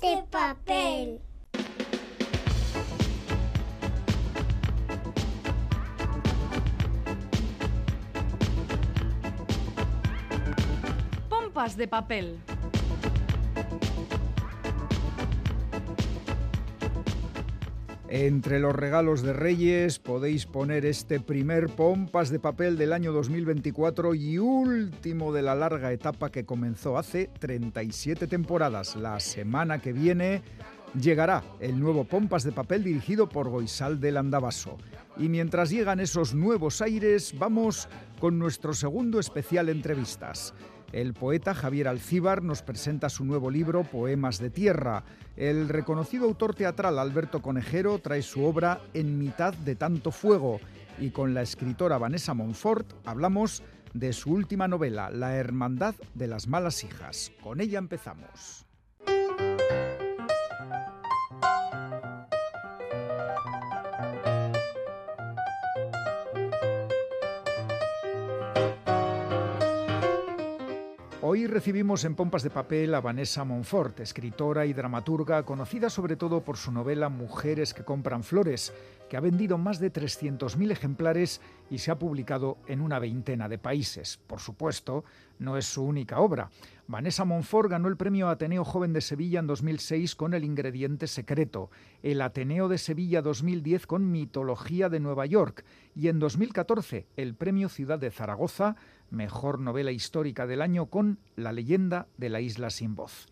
De papel. Pompas de papel. Entre los regalos de Reyes podéis poner este primer pompas de papel del año 2024 y último de la larga etapa que comenzó hace 37 temporadas. La semana que viene llegará el nuevo pompas de papel dirigido por Goisal del Andabaso. Y mientras llegan esos nuevos aires, vamos con nuestro segundo especial entrevistas. El poeta Javier Alcíbar nos presenta su nuevo libro Poemas de Tierra. El reconocido autor teatral Alberto Conejero trae su obra En mitad de tanto fuego. Y con la escritora Vanessa Monfort hablamos de su última novela, La Hermandad de las Malas Hijas. Con ella empezamos. Hoy recibimos en Pompas de Papel a Vanessa Monfort, escritora y dramaturga conocida sobre todo por su novela Mujeres que compran flores, que ha vendido más de 300.000 ejemplares y se ha publicado en una veintena de países. Por supuesto, no es su única obra. Vanessa Monfort ganó el premio Ateneo Joven de Sevilla en 2006 con El Ingrediente Secreto, el Ateneo de Sevilla 2010 con Mitología de Nueva York y en 2014 el premio Ciudad de Zaragoza mejor novela histórica del año con La leyenda de la isla sin voz.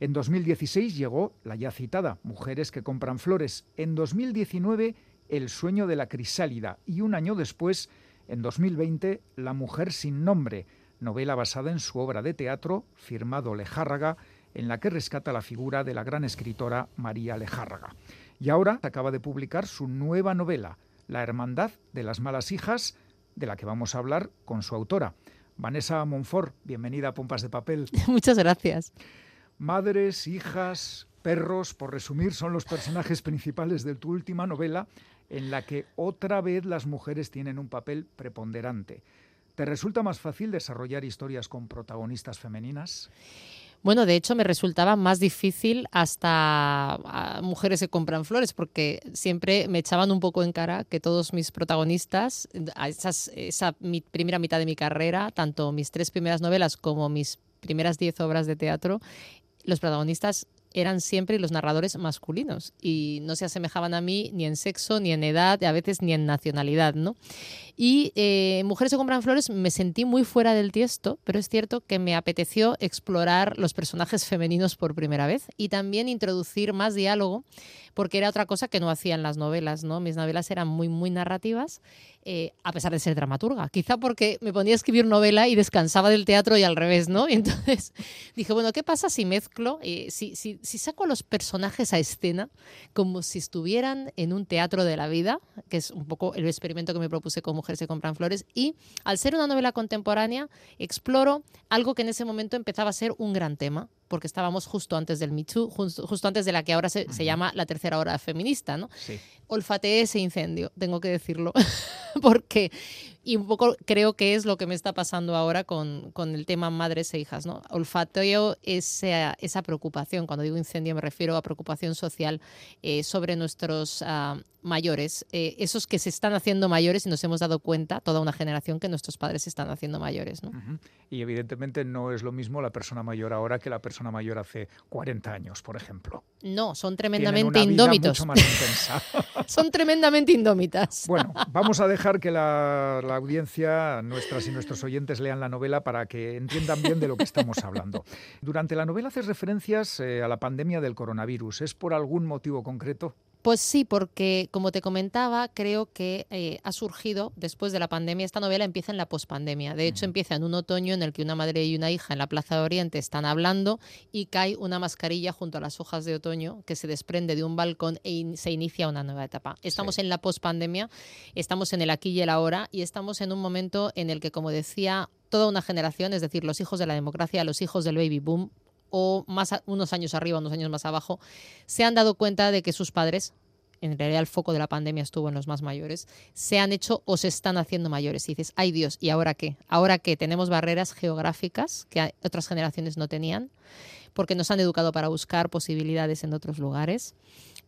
En 2016 llegó la ya citada Mujeres que compran flores. En 2019 El sueño de la crisálida y un año después, en 2020, La mujer sin nombre, novela basada en su obra de teatro firmado Lejárraga, en la que rescata la figura de la gran escritora María Lejárraga. Y ahora acaba de publicar su nueva novela, La hermandad de las malas hijas, de la que vamos a hablar con su autora. Vanessa Monfort, bienvenida a Pompas de Papel. Muchas gracias. Madres, hijas, perros, por resumir, son los personajes principales de tu última novela, en la que otra vez las mujeres tienen un papel preponderante. ¿Te resulta más fácil desarrollar historias con protagonistas femeninas? Bueno, de hecho me resultaba más difícil hasta mujeres que compran flores, porque siempre me echaban un poco en cara que todos mis protagonistas, esa primera mitad de mi carrera, tanto mis tres primeras novelas como mis primeras diez obras de teatro, los protagonistas eran siempre los narradores masculinos y no se asemejaban a mí ni en sexo, ni en edad, a veces ni en nacionalidad, ¿no? Y eh, Mujeres se compran flores me sentí muy fuera del tiesto, pero es cierto que me apeteció explorar los personajes femeninos por primera vez y también introducir más diálogo, porque era otra cosa que no hacían las novelas, ¿no? Mis novelas eran muy, muy narrativas eh, a pesar de ser dramaturga. Quizá porque me ponía a escribir novela y descansaba del teatro y al revés, ¿no? entonces dije, bueno, ¿qué pasa si mezclo, eh, si, si, saco a los personajes a escena como si estuvieran en un teatro de la vida, que es un poco el experimento que me propuse con Mujeres se compran flores, y al ser una novela contemporánea, exploro algo que en ese momento empezaba a ser un gran tema, porque estábamos justo antes del Me justo, antes de la que ahora se, llama la tercera hora feminista, ¿no? Sí. Olfateé ese incendio, tengo que decirlo, porque y un poco creo que es lo que me está pasando ahora con, con el tema madres e hijas, ¿no? Olfateo esa, esa preocupación, cuando digo incendio me refiero a preocupación social eh, sobre nuestros ah, mayores, eh, esos que se están haciendo mayores y nos hemos dado cuenta, toda una generación, que nuestros padres se están haciendo mayores, ¿no? Y evidentemente no es lo mismo la persona mayor ahora que la persona mayor hace 40 años, por ejemplo. No, son tremendamente indómitos. son tremendamente indómitas. Bueno, vamos a dejar que la audiencia, nuestras y nuestros oyentes lean la novela para que entiendan bien de lo que estamos hablando. Durante la novela haces referencias eh, a la pandemia del coronavirus. ¿Es por algún motivo concreto? Pues sí, porque como te comentaba, creo que eh, ha surgido después de la pandemia. Esta novela empieza en la pospandemia. De hecho, empieza en un otoño en el que una madre y una hija en la Plaza de Oriente están hablando y cae una mascarilla junto a las hojas de otoño que se desprende de un balcón e se inicia una nueva etapa. Estamos en la pospandemia, estamos en el aquí y el ahora y estamos en un momento en el que, como decía, toda una generación, es decir, los hijos de la democracia, los hijos del baby boom, o más unos años arriba, unos años más abajo, se han dado cuenta de que sus padres en realidad el foco de la pandemia estuvo en los más mayores, se han hecho o se están haciendo mayores. Y dices, ay Dios, ¿y ahora qué? Ahora qué? Tenemos barreras geográficas que otras generaciones no tenían, porque nos han educado para buscar posibilidades en otros lugares.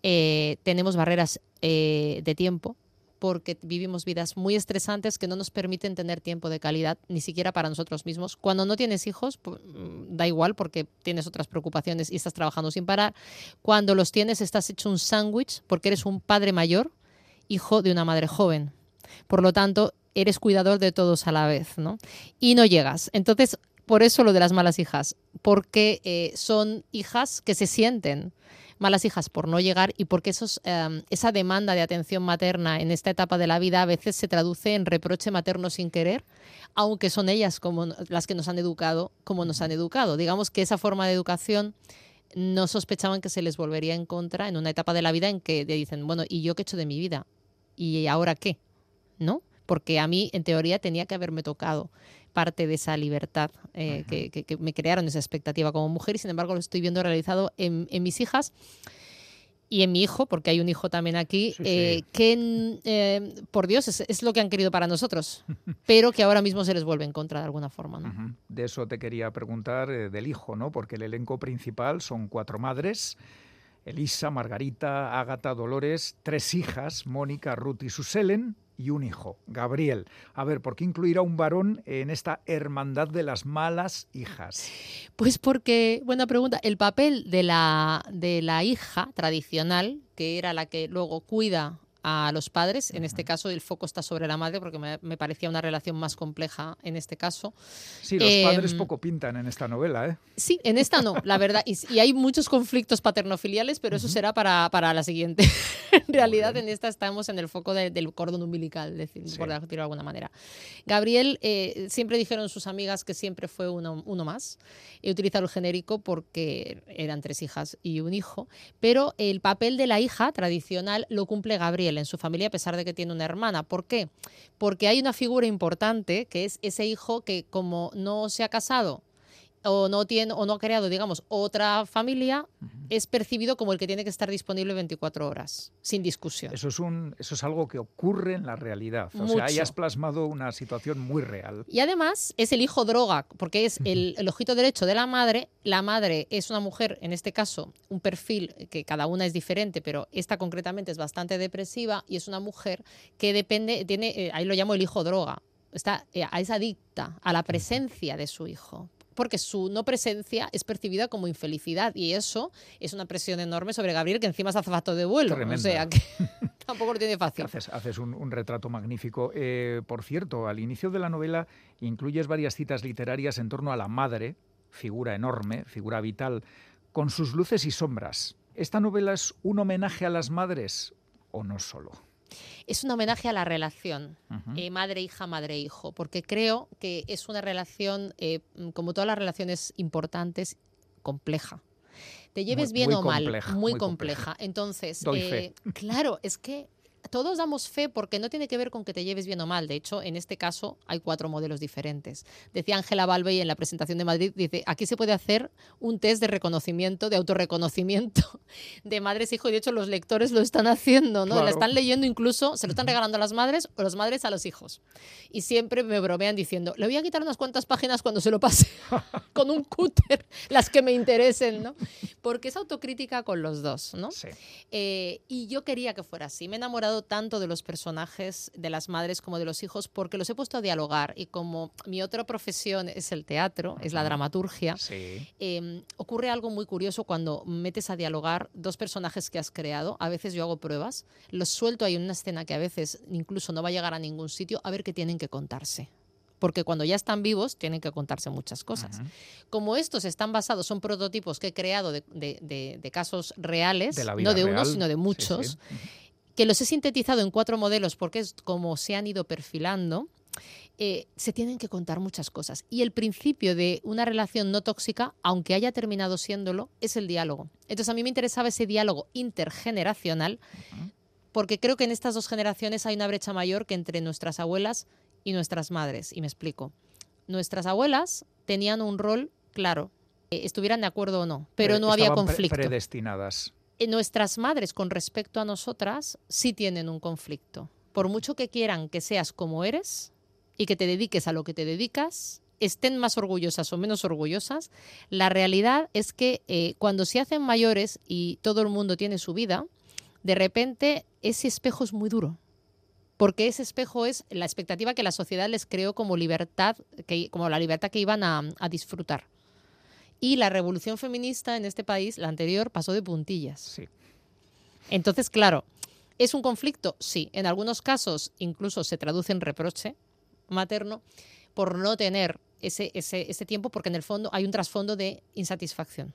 Eh, tenemos barreras eh, de tiempo, porque vivimos vidas muy estresantes que no nos permiten tener tiempo de calidad, ni siquiera para nosotros mismos. Cuando no tienes hijos, mm, da igual porque tienes otras preocupaciones y estás trabajando sin parar. Cuando los tienes, estás hecho un sándwich porque eres un padre mayor, hijo de una madre joven. Por lo tanto, eres cuidador de todos a la vez, ¿no? Y no llegas. Entonces, por eso lo de las malas hijas, porque eh, son hijas que se sienten malas hijas por no llegar y porque esos, em, esa demanda de atención materna en esta etapa de la vida a veces se traduce en reproche materno sin querer, aunque son ellas como las que nos han educado como nos han educado. Digamos que esa forma de educación no sospechaban que se les volvería en contra en una etapa de la vida en que dicen, bueno, ¿y yo qué he hecho de mi vida? ¿Y ahora qué? ¿No? Porque a mí, en teoría, tenía que haberme tocado parte de esa libertad eh, que, me crearon esa expectativa como mujer y sin embargo lo estoy viendo realizado en, mis hijas y en mi hijo, porque hay un hijo también aquí, eh, que eh, por Dios es, lo que han querido para nosotros, pero que ahora mismo se les vuelve en contra de alguna forma. De eso te quería preguntar del hijo, ¿no? Porque el elenco principal son cuatro madres. Elisa, Margarita, Ágata, Dolores, tres hijas, Mónica, Ruth y Suselen, y un hijo, Gabriel. A ver, ¿por qué incluir a un varón en esta hermandad de las malas hijas? Pues porque, buena pregunta, el papel de la, de la hija tradicional, que era la que luego cuida a los padres. En este caso, el foco está sobre la madre porque me, parecía una relación más compleja en este caso. Sí, los padres em, poco pintan en esta novela, ¿eh? Sí, en esta no, la verdad. Y, hay muchos conflictos paternofiliales, pero eso será para, para la siguiente. en realidad, en esta estamos en el foco del cordón umbilical, decir, por decirlo de alguna manera. Gabriel, eh, siempre dijeron sus amigas que siempre fue uno, uno más. He utilizado el genérico porque eran tres hijas y un hijo, pero el papel de la hija tradicional lo cumple Gabriel en su familia a pesar de que tiene una hermana. ¿Por qué? Porque hay una figura importante que es ese hijo que como no se ha casado o no tiene o no ha creado, digamos, otra familia, es percibido como el que tiene que estar disponible 24 horas, sin discusión. Eso es un eso es algo que ocurre en la realidad. O sea, ahí has plasmado una situación muy real. Y además es el hijo droga, porque es el, el, ojito derecho de la madre. La madre es una mujer, en este caso, un perfil que cada una es diferente, pero esta concretamente es bastante depresiva y es una mujer que depende, tiene, eh, ahí lo llamo el hijo droga. Está, eh, es adicta a la presencia de su hijo porque su no presencia es percibida como infelicidad y eso es una presión enorme sobre Gabriel que encima es azafato de vuelo. O sea que tampoco lo tiene fácil. Haces, un, retrato magnífico. Eh, por cierto, al inicio de la novela incluyes varias citas literarias en torno a la madre, figura enorme, figura vital, con sus luces y sombras. ¿Esta novela es un homenaje a las madres o no solo? Es un homenaje a la relación eh, madre-hija, madre-hijo, porque creo que es una relación, eh, como todas las relaciones importantes, compleja. Te lleves bien o mal, muy, compleja. Entonces, eh, claro, es que todos damos fe porque no tiene que ver con que te lleves bien o mal. De hecho, en este caso hay cuatro modelos diferentes. Decía Ángela Balvey en la presentación de Madrid, dice, aquí se puede hacer un test de reconocimiento, de autorreconocimiento de madres e hijos. De hecho, los lectores lo están haciendo, ¿no? La están leyendo incluso, se lo están regalando a las madres o las madres a los hijos. Y siempre me bromean diciendo, le voy a quitar unas cuantas páginas cuando se lo pase con un cúter, las que me interesen, ¿no? Porque es autocrítica con los dos, ¿no? Sí. Eh, y yo quería que fuera así. Me he enamorado tanto de los personajes, de las madres como de los hijos, porque los he puesto a dialogar. Y como mi otra profesión es el teatro, es la dramaturgia, em, ocurre algo muy curioso cuando metes a dialogar dos personajes que has creado. A veces yo hago pruebas, los suelto ahí en una escena que a veces incluso no va a llegar a ningún sitio, a ver qué tienen que contarse porque cuando ya están vivos tienen que contarse muchas cosas. Como estos están basados, son prototipos que he creado de, casos reales, no de uno, sino de muchos, que los he sintetizado en cuatro modelos porque es como se han ido perfilando, eh, se tienen que contar muchas cosas. Y el principio de una relación no tóxica, aunque haya terminado siéndolo, es el diálogo. Entonces a mí me interesaba ese diálogo intergeneracional porque creo que en estas dos generaciones hay una brecha mayor que entre nuestras abuelas y nuestras madres. Y me explico. Nuestras abuelas tenían un rol claro, eh, estuvieran de acuerdo o no, pero, no había conflicto. predestinadas nuestras madres con respecto a nosotras sí tienen un conflicto. Por mucho que quieran que seas como eres y que te dediques a lo que te dedicas, estén más orgullosas o menos orgullosas, la realidad es que eh, cuando se hacen mayores y todo el mundo tiene su vida, de repente ese espejo es muy duro. Porque ese espejo es la expectativa que la sociedad les creó como libertad, que, como la libertad que iban a disfrutar. Y la revolución feminista en este país, la anterior, pasó de puntillas. Sí. Entonces, claro, ¿es un conflicto? Sí. En algunos casos incluso se traduce en reproche materno por no tener ese, ese, ese tiempo, porque en el fondo hay un trasfondo de insatisfacción.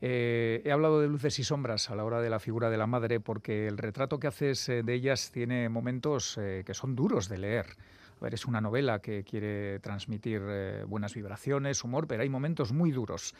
Eh, he hablado de luces y sombras a la hora de la figura de la madre porque el retrato que haces eh, de ellas tiene momentos eh, que son duros de leer. Es una novela que quiere transmitir eh, buenas vibraciones, humor, pero hay momentos muy duros.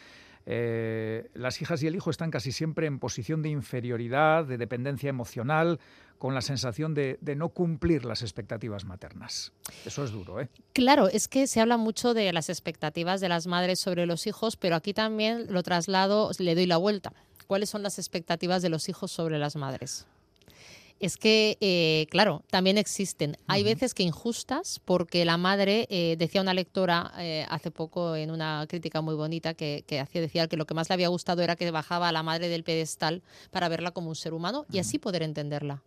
Eh, las hijas y el hijo están casi siempre en posición de inferioridad, de dependencia emocional, con la sensación de, de no cumplir las expectativas maternas. Eso es duro, ¿eh? Claro, es que se habla mucho de las expectativas de las madres sobre los hijos, pero aquí también lo traslado, le doy la vuelta. ¿Cuáles son las expectativas de los hijos sobre las madres? Es que, eh, claro, también existen. Hay veces que injustas, porque la madre, eh, decía una lectora eh, hace poco en una crítica muy bonita que, que hacía, decía que lo que más le había gustado era que bajaba a la madre del pedestal para verla como un ser humano y así poder entenderla.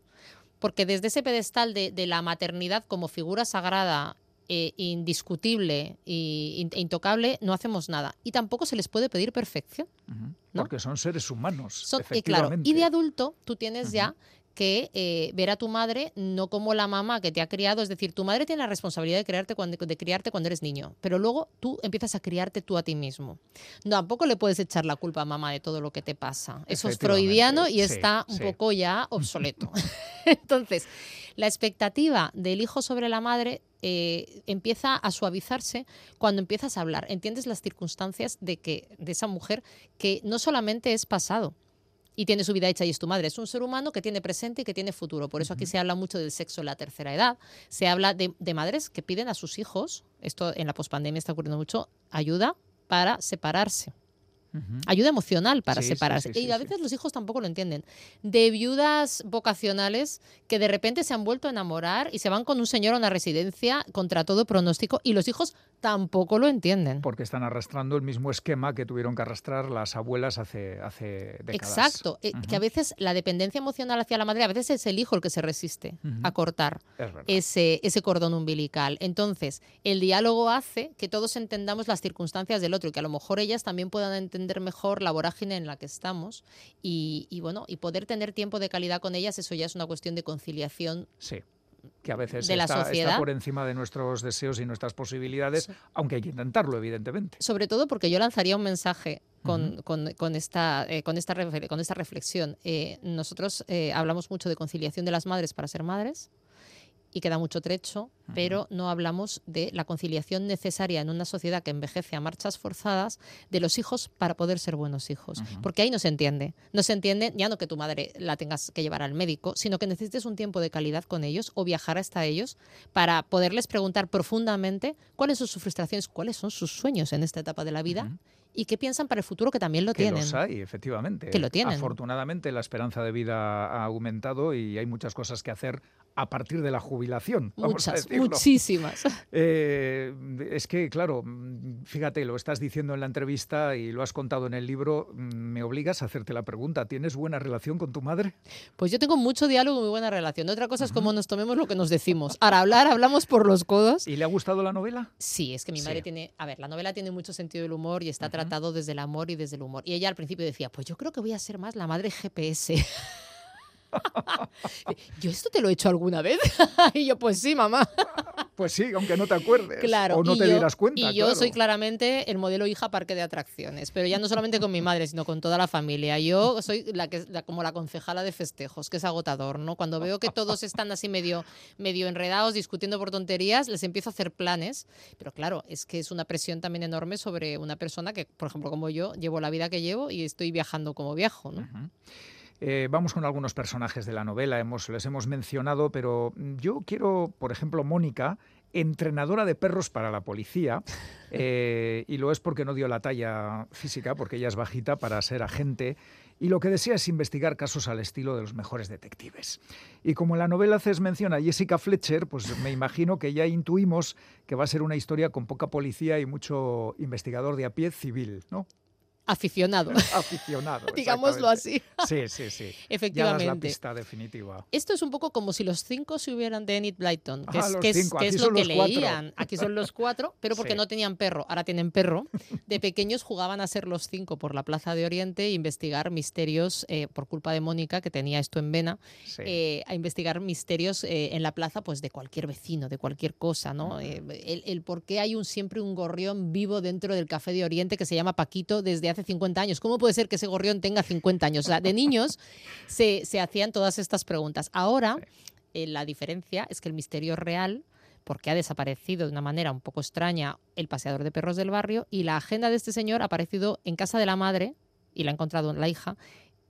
Porque desde ese pedestal de, de la maternidad como figura sagrada, eh, indiscutible e in- intocable, no hacemos nada. Y tampoco se les puede pedir perfección. Porque son seres humanos. Son- y claro, efectivamente. y de adulto tú tienes ya que eh, ver a tu madre no como la mamá que te ha criado, es decir, tu madre tiene la responsabilidad de criarte cuando, de criarte cuando eres niño, pero luego tú empiezas a criarte tú a ti mismo. No, tampoco le puedes echar la culpa a mamá de todo lo que te pasa. Eso es freudiano y sí, está un sí. poco ya obsoleto. Entonces, la expectativa del hijo sobre la madre eh, empieza a suavizarse cuando empiezas a hablar. Entiendes las circunstancias de que de esa mujer que no solamente es pasado y tiene su vida hecha y es tu madre, es un ser humano que tiene presente y que tiene futuro. Por eso aquí se habla mucho del sexo en la tercera edad. Se habla de, de madres que piden a sus hijos, esto en la pospandemia está ocurriendo mucho, ayuda para separarse. Ayuda emocional para Sí, separarse. sí, y a veces los hijos tampoco lo entienden. De viudas vocacionales que de repente se han vuelto a enamorar y se van con un señor a una residencia contra todo pronóstico y los hijos tampoco lo entienden. Porque están arrastrando el mismo esquema que tuvieron que arrastrar las abuelas hace, hace décadas. Exacto, eh, que a veces la dependencia emocional hacia la madre, a veces es el hijo el que se resiste a cortar Es ese, ese cordón umbilical. Entonces, el diálogo hace que todos entendamos las circunstancias del otro y que a lo mejor ellas también puedan entender mejor la vorágine en la que estamos y, y, bueno, y poder tener tiempo de calidad con ellas, eso ya es una cuestión de conciliación. Sí. Que a veces de la está, por encima de nuestros deseos y nuestras posibilidades, Sí. aunque hay que intentarlo, evidentemente. Sobre todo porque yo lanzaría un mensaje con, con- con esta, eh, con, esta con esta reflexión. Eh, nosotros eh, hablamos mucho de conciliación de las madres para ser madres y queda mucho trecho, pero no hablamos de la conciliación necesaria en una sociedad que envejece a marchas forzadas de los hijos para poder ser buenos hijos. Porque ahí no se entiende. No se entiende ya no que tu madre la tengas que llevar al médico, sino que necesites un tiempo de calidad con ellos o viajar hasta ellos para poderles preguntar profundamente cuáles son sus frustraciones, cuáles son sus sueños en esta etapa de la vida y qué piensan para el futuro que también lo Que tienen. los hay, efectivamente. Que lo tienen. Afortunadamente la esperanza de vida ha aumentado y hay muchas cosas que hacer a partir de la jubilación. Muchas, muchísimas. Eh, es que, claro, fíjate, lo estás diciendo en la entrevista y lo has contado en el libro, me obligas a hacerte la pregunta. ¿Tienes buena relación con tu madre? Pues yo tengo mucho diálogo y muy buena relación. Otra cosa es cómo nos tomemos lo que nos decimos. Ahora, hablar, hablamos por los codos. ¿Y le ha gustado la novela? Sí, es que mi Sí. madre tiene, a ver, la novela tiene mucho sentido del humor y está tratado desde el amor y desde el humor. Y ella al principio decía, pues yo creo que voy a ser más la madre GPS. yo esto te lo he hecho alguna vez. y yo, pues sí, mamá. Pues sí, aunque no te acuerdes. Claro. O no te yo- dieras cuenta. Y yo claro. soy claramente el modelo hija parque de atracciones, pero ya no solamente con mi madre, sino con toda la familia. Yo soy la que la- como la concejala de festejos, que es agotador, ¿no? Cuando veo que todos están así medio medio enredados, discutiendo por tonterías, les empiezo a hacer planes, pero claro, es que es una presión también enorme sobre una persona que, por ejemplo, como yo, llevo la vida que llevo y estoy viajando como viajo, ¿no? Eh, vamos con algunos personajes de la novela, hemos, les hemos mencionado, pero mm, yo quiero, por ejemplo, Mónica entrenadora de perros para la policía. Eh, y lo es porque no dio la talla física, porque ella es bajita para ser agente y lo que desea es investigar casos al estilo de los mejores detectives. Y como en la novela haces mención a Jessica Fletcher, pues me imagino que ya intuimos que va a ser una historia con poca policía y mucho investigador de a pie civil, ¿no? Aficionado. aficionado. Digámoslo así. Sí, sí, sí. Efectivamente. Ya la pista definitiva. Esto es un poco como si los cinco se hubieran de Enid Blyton, que es, que es, lo que leían. Aquí son los cuatro, pero porque no tenían perro, ahora tienen perro. De pequeños jugaban a ser los cinco por la Plaza de Oriente e investigar misterios, eh, por culpa de Mónica, que tenía esto en vena, eh, a investigar misterios eh, en la plaza pues de cualquier vecino, de cualquier cosa, ¿no? el, el por qué hay un, siempre un gorrión vivo dentro del Café de Oriente que se llama Paquito desde hace 50 años. ¿Cómo puede ser que ese gorrión tenga 50 años? O sea, de niños se, hacían todas estas preguntas. Ahora, eh, la diferencia es que el misterio real porque ha desaparecido de una manera un poco extraña el paseador de perros del barrio y la agenda de este señor ha aparecido en casa de la madre y la ha encontrado la hija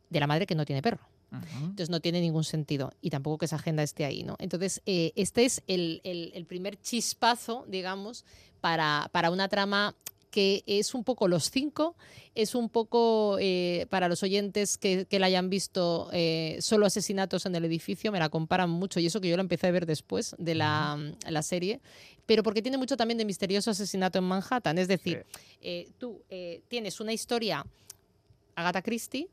de la madre que no tiene perro. Entonces no tiene ningún sentido y tampoco que esa agenda esté ahí. ¿no? Entonces eh, este es el, primer chispazo, digamos, para, para una trama que es un poco los cinco, es un poco eh, para los oyentes que, la hayan visto eh, solo asesinatos en el edificio, me la comparan mucho y eso que yo la empecé a ver después de la, serie, pero porque tiene mucho también de misterioso asesinato en Manhattan, es decir, eh, tú tienes una historia Agatha Christie,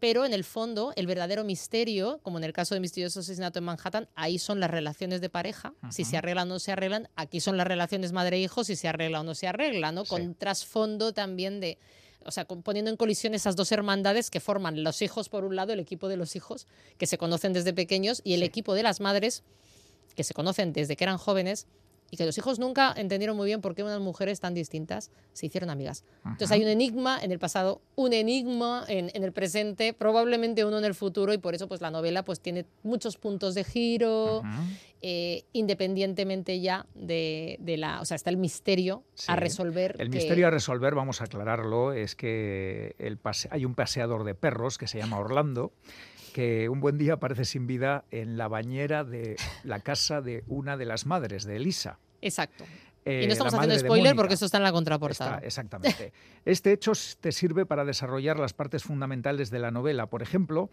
pero en el fondo el verdadero misterio, como en el caso de Misterioso Asesinato en Manhattan, ahí son las relaciones de pareja, si se arreglan o no se arreglan, aquí son las relaciones madre-hijo, si se arregla o no se arregla, ¿no? Con trasfondo también de, o sea, poniendo en colisión esas dos hermandades que forman los hijos por un lado, el equipo de los hijos, que se conocen desde pequeños, y el equipo de las madres, que se conocen desde que eran jóvenes, y que los hijos nunca entendieron muy bien por qué unas mujeres tan distintas se hicieron amigas. Entonces hay un enigma en el pasado, un enigma en, el presente, probablemente uno en el futuro y por eso pues la novela pues tiene muchos puntos de giro, eh, independientemente ya de, la, o sea, está el misterio a resolver. El misterio a resolver, vamos a aclararlo, es que el hay un paseador de perros que se llama Orlando que un buen día aparece sin vida en la bañera de la casa de una de las madres, de Elisa. Exacto. y no estamos haciendo spoiler porque eso está en la contraportada. exactamente. Este hecho te sirve para desarrollar las partes fundamentales de la novela. Por ejemplo,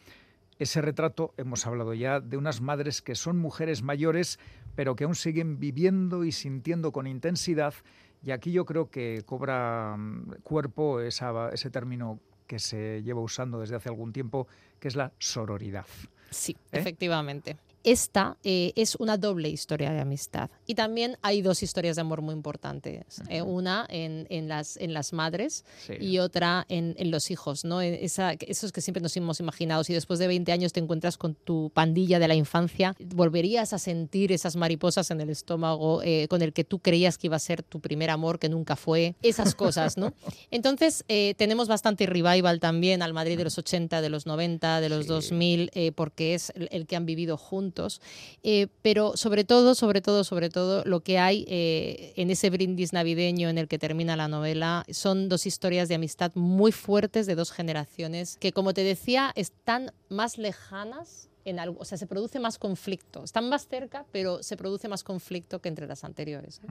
ese retrato, hemos hablado ya, de unas madres que son mujeres mayores, pero que aún siguen viviendo y sintiendo con intensidad. Y aquí yo creo que cobra mm, cuerpo ese término que se lleva usando desde hace algún tiempo, que es la sororidad. Sí, ¿Eh? efectivamente esta eh, es una doble historia de amistad. Y también hay dos historias de amor muy importantes. Eh, una en, en, las, en las madres y otra en, en, los hijos. ¿no? Esa, esos que siempre nos hemos imaginado. Si después de 20 años te encuentras con tu pandilla de la infancia, volverías a sentir esas mariposas en el estómago eh, con el que tú creías que iba a ser tu primer amor, que nunca fue. Esas cosas, ¿no? Entonces, tenemos bastante revival también al Madrid de los 80, de los 90, de los 2000, porque es el que han vivido juntos eh, pero sobre todo, sobre todo, sobre todo, lo que hay eh, en ese brindis navideño en el que termina la novela son dos historias de amistad muy fuertes de dos generaciones que, como te decía, están más lejanas en algo, o sea, se produce más conflicto. Están más cerca, pero se produce más conflicto que entre las anteriores. ¿eh?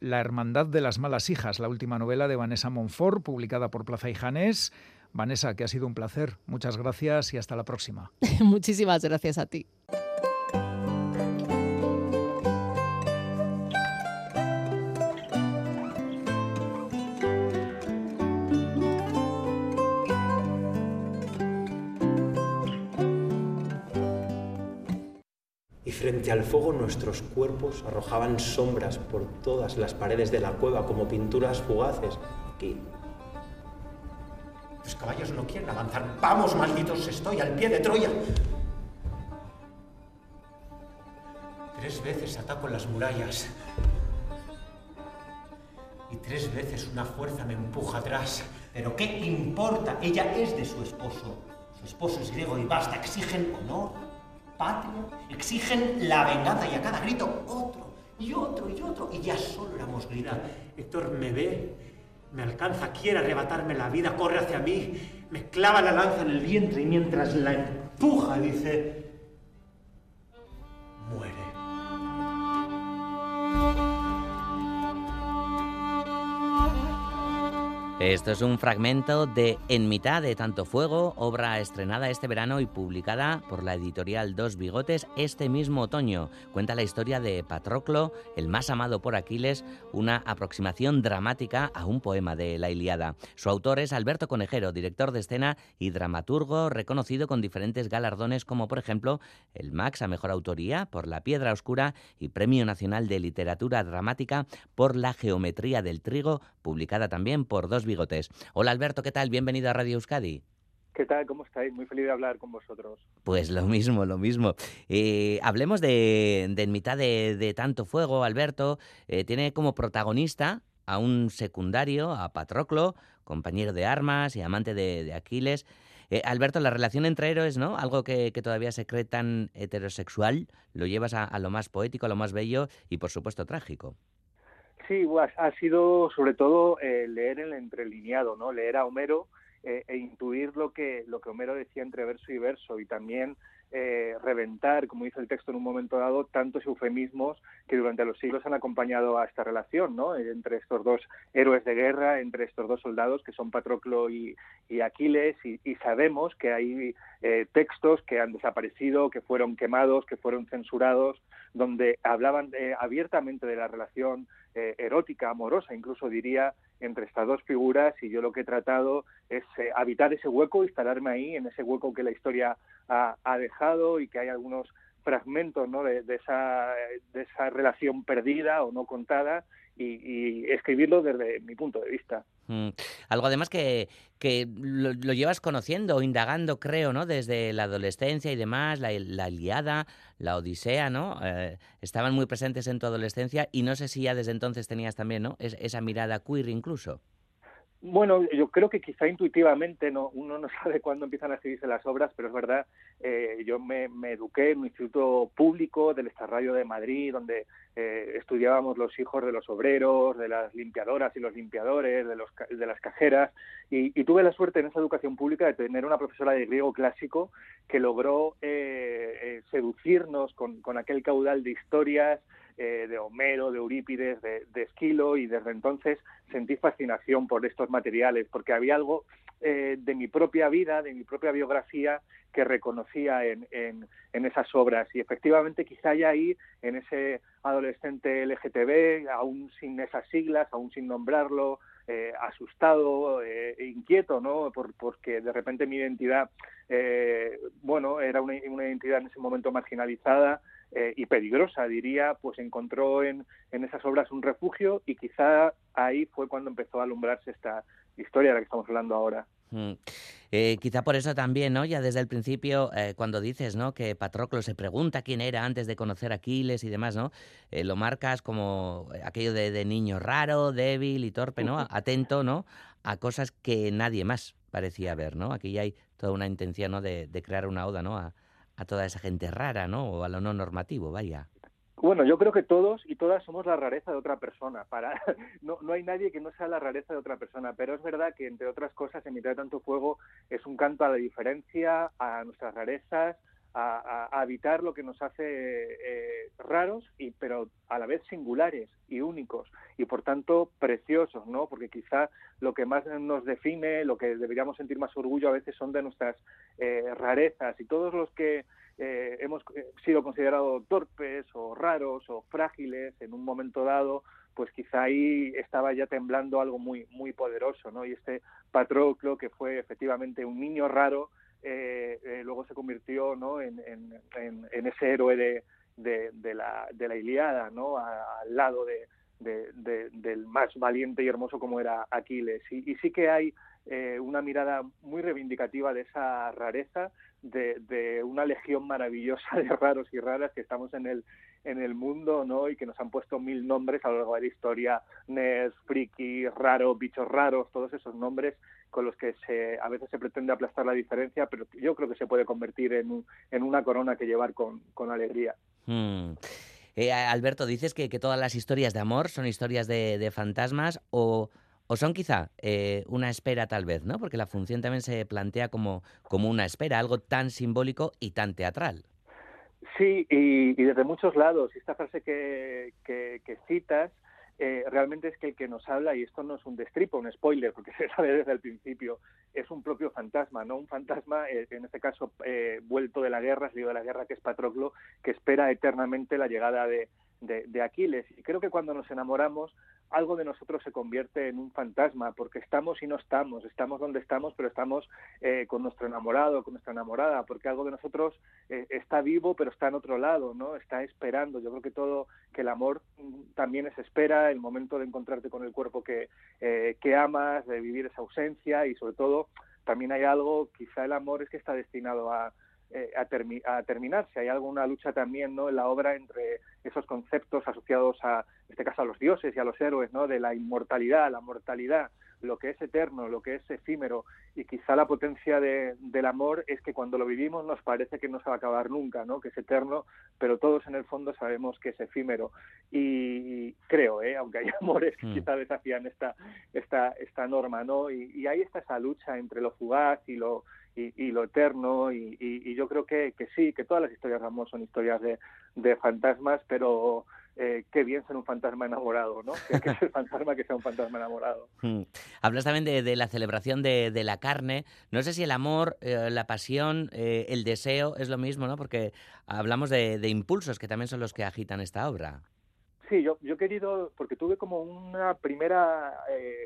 La Hermandad de las Malas Hijas, la última novela de Vanessa Monfort, publicada por Plaza y Janés. Vanessa, que ha sido un placer. Muchas gracias y hasta la próxima. Muchísimas gracias a ti. Frente al fuego nuestros cuerpos arrojaban sombras por todas las paredes de la cueva como pinturas fugaces. Aquí. Los caballos no quieren avanzar. Vamos, malditos, estoy al pie de Troya. Tres veces ataco las murallas. Y tres veces una fuerza me empuja atrás. Pero ¿qué importa? Ella es de su esposo. Su esposo es griego y basta. Exigen honor, patria, exigen la venganza y a cada grito otro y otro y otro. Y ya solo éramos gritar. Héctor me ve, me alcanza, quiere arrebatarme la vida, corre hacia mí, me clava la lanza en el vientre y mientras la empuja dice, muere. Esto es un fragmento de En mitad de tanto fuego, obra estrenada este verano y publicada por la editorial Dos Bigotes este mismo otoño. Cuenta la historia de Patroclo, el más amado por Aquiles, una aproximación dramática a un poema de la Iliada. Su autor es Alberto Conejero, director de escena y dramaturgo reconocido con diferentes galardones como por ejemplo el Max a Mejor Autoría por La Piedra Oscura y Premio Nacional de Literatura Dramática por La Geometría del Trigo, publicada también por Dos Bigotes. Hola Alberto, ¿qué tal? Bienvenido a Radio Euskadi. ¿Qué tal? ¿Cómo estáis? Muy feliz de hablar con vosotros. Pues lo mismo, lo mismo. Eh, hablemos de, En mitad de, tanto fuego, Alberto. Eh, tiene como protagonista a un secundario, a Patroclo, compañero de armas y amante de, Aquiles. Eh, Alberto, la relación entre héroes, ¿no? Algo que, todavía se cree tan heterosexual, lo llevas a, lo más poético, a lo más bello y, por supuesto, trágico. Sí, ha sido sobre todo eh, leer el entrelineado, ¿no? Leer a Homero eh, e intuir lo que, lo que Homero decía entre verso y verso y también eh, reventar, como dice el texto en un momento dado, tantos eufemismos que durante los siglos han acompañado a esta relación, ¿no? Entre estos dos héroes de guerra, entre estos dos soldados que son Patroclo y, Aquiles, y, sabemos que hay textos que han desaparecido, que fueron quemados, que fueron censurados, donde hablaban abiertamente de la relación eh, erótica, amorosa, incluso diría, entre estas dos figuras y yo lo que he tratado es eh, habitar ese hueco, instalarme ahí, en ese hueco que la historia ha, dejado y que hay algunos fragmentos ¿no? de, esa, de esa relación perdida o no contada y, escribirlo desde mi punto de vista. Mm. Algo además que, que lo, llevas conociendo, indagando, creo, ¿no? Desde la adolescencia y demás, la, la Iliada, la Odisea, ¿no? Eh, estaban muy presentes en tu adolescencia y no sé si ya desde entonces tenías también, ¿no? esa mirada queer incluso. Bueno, yo creo que quizá intuitivamente no, uno no sabe cuándo empiezan a escribirse las obras, pero es verdad, eh, yo me, eduqué en un instituto público del Estarrayo de Madrid, donde eh, estudiábamos los hijos de los obreros, de las limpiadoras y los limpiadores, de, los, de las cajeras, y, tuve la suerte en esa educación pública de tener una profesora de griego clásico que logró eh, seducirnos con, con aquel caudal de historias, eh, de Homero, de Eurípides, de, Esquilo, y desde entonces sentí fascinación por estos materiales, porque había algo eh, de mi propia vida, de mi propia biografía, que reconocía en, en, esas obras. Y efectivamente quizá haya ahí, en ese adolescente LGTB, aún sin esas siglas, aún sin nombrarlo, eh, asustado, e inquieto, ¿no? Por, porque de repente mi identidad, bueno, era una, una, identidad en ese momento marginalizada, eh, y peligrosa, diría, pues encontró en, en esas obras un refugio y quizá ahí fue cuando empezó a alumbrarse esta historia de la que estamos hablando ahora. Mm. Eh, quizá por eso también, ¿no? Ya desde el principio, eh, cuando dices, ¿no? Que Patroclo se pregunta quién era antes de conocer a Aquiles y demás, ¿no? lo marcas como aquello de, niño raro, débil y torpe, ¿no? Atento, ¿no? A cosas que nadie más parecía ver, ¿no? Aquí ya hay toda una intención, ¿no? De, de crear una oda, ¿no? A, a toda esa gente rara, ¿no? O a lo no normativo, vaya. Bueno, yo creo que todos y todas somos la rareza de otra persona. Para no, no hay nadie que no sea la rareza de otra persona, pero es verdad que entre otras cosas, en mitad de tanto fuego es un canto a la diferencia, a nuestras rarezas, a, habitar lo que nos hace eh, raros y pero a la vez singulares y únicos y por tanto preciosos, ¿no? Porque quizá lo que más nos define, lo que deberíamos sentir más orgullo a veces son de nuestras eh, rarezas y todos los que eh, hemos sido considerados torpes o raros o frágiles en un momento dado, pues quizá ahí estaba ya temblando algo muy muy poderoso, ¿no? Y este Patroclo que fue efectivamente un niño raro eh, eh, luego se convirtió ¿no? en, ese héroe de, de, la, de la Iliada, ¿no? al lado de, del más valiente y hermoso como era Aquiles. Y, sí que hay eh, una mirada muy reivindicativa de esa rareza, de, una legión maravillosa de raros y raras que estamos en el, en el mundo, ¿no? Y que nos han puesto mil nombres a lo largo de la historia, nerds, friki, raro, bichos raros, todos esos nombres con los que se, a veces se pretende aplastar la diferencia, pero yo creo que se puede convertir en, en una corona que llevar con, con alegría. Hmm. Eh, Alberto, dices que, que, todas las historias de amor son historias de, de fantasmas o, o, son quizá eh, una espera tal vez, ¿no? Porque la función también se plantea como, como una espera, algo tan simbólico y tan teatral. Sí, y, y desde muchos lados. Esta frase que, que, que citas eh, realmente es que el que nos habla, y esto no es un destripo, un spoiler, porque se sabe desde el principio, es un propio fantasma, ¿no? Un fantasma, eh, en este caso, eh, vuelto de la guerra, salido de la guerra, que es Patroclo, que espera eternamente la llegada de, de, Aquiles. Y creo que cuando nos enamoramos, algo de nosotros se convierte en un fantasma, porque estamos y no estamos, estamos donde estamos, pero estamos eh, con nuestro enamorado, con nuestra enamorada, porque algo de nosotros eh, está vivo, pero está en otro lado, ¿no? Está esperando. Yo creo que todo, que el amor mm, también es espera, el momento de encontrarte con el cuerpo que, eh, que amas, de vivir esa ausencia y sobre todo también hay algo, quizá el amor es que está destinado a, eh, a, a, terminarse. Hay alguna lucha también ¿no? en la obra entre esos conceptos asociados a, en este caso, a los dioses y a los héroes, ¿no? de la inmortalidad, la mortalidad, lo que es eterno, lo que es efímero. Y quizá la potencia de, del amor es que cuando lo vivimos nos parece que no se va a acabar nunca, ¿no? que es eterno, pero todos en el fondo sabemos que es efímero. Y creo, ¿eh? aunque hay amores que mm. quizá desafían esta, esta, esta norma, ¿no? Y, y ahí está esa lucha entre lo fugaz y lo y, lo eterno y, yo creo que, sí, que todas las historias de amor son historias de, fantasmas, pero eh, qué bien ser un fantasma enamorado, ¿no? Que, es el fantasma que sea un fantasma enamorado. Hmm. Hablas también de, la celebración de, la carne. No sé si el amor, eh, la pasión, eh, el deseo es lo mismo, ¿no? Porque hablamos de, impulsos que también son los que agitan esta obra. Sí, yo, yo he querido, porque tuve como una primera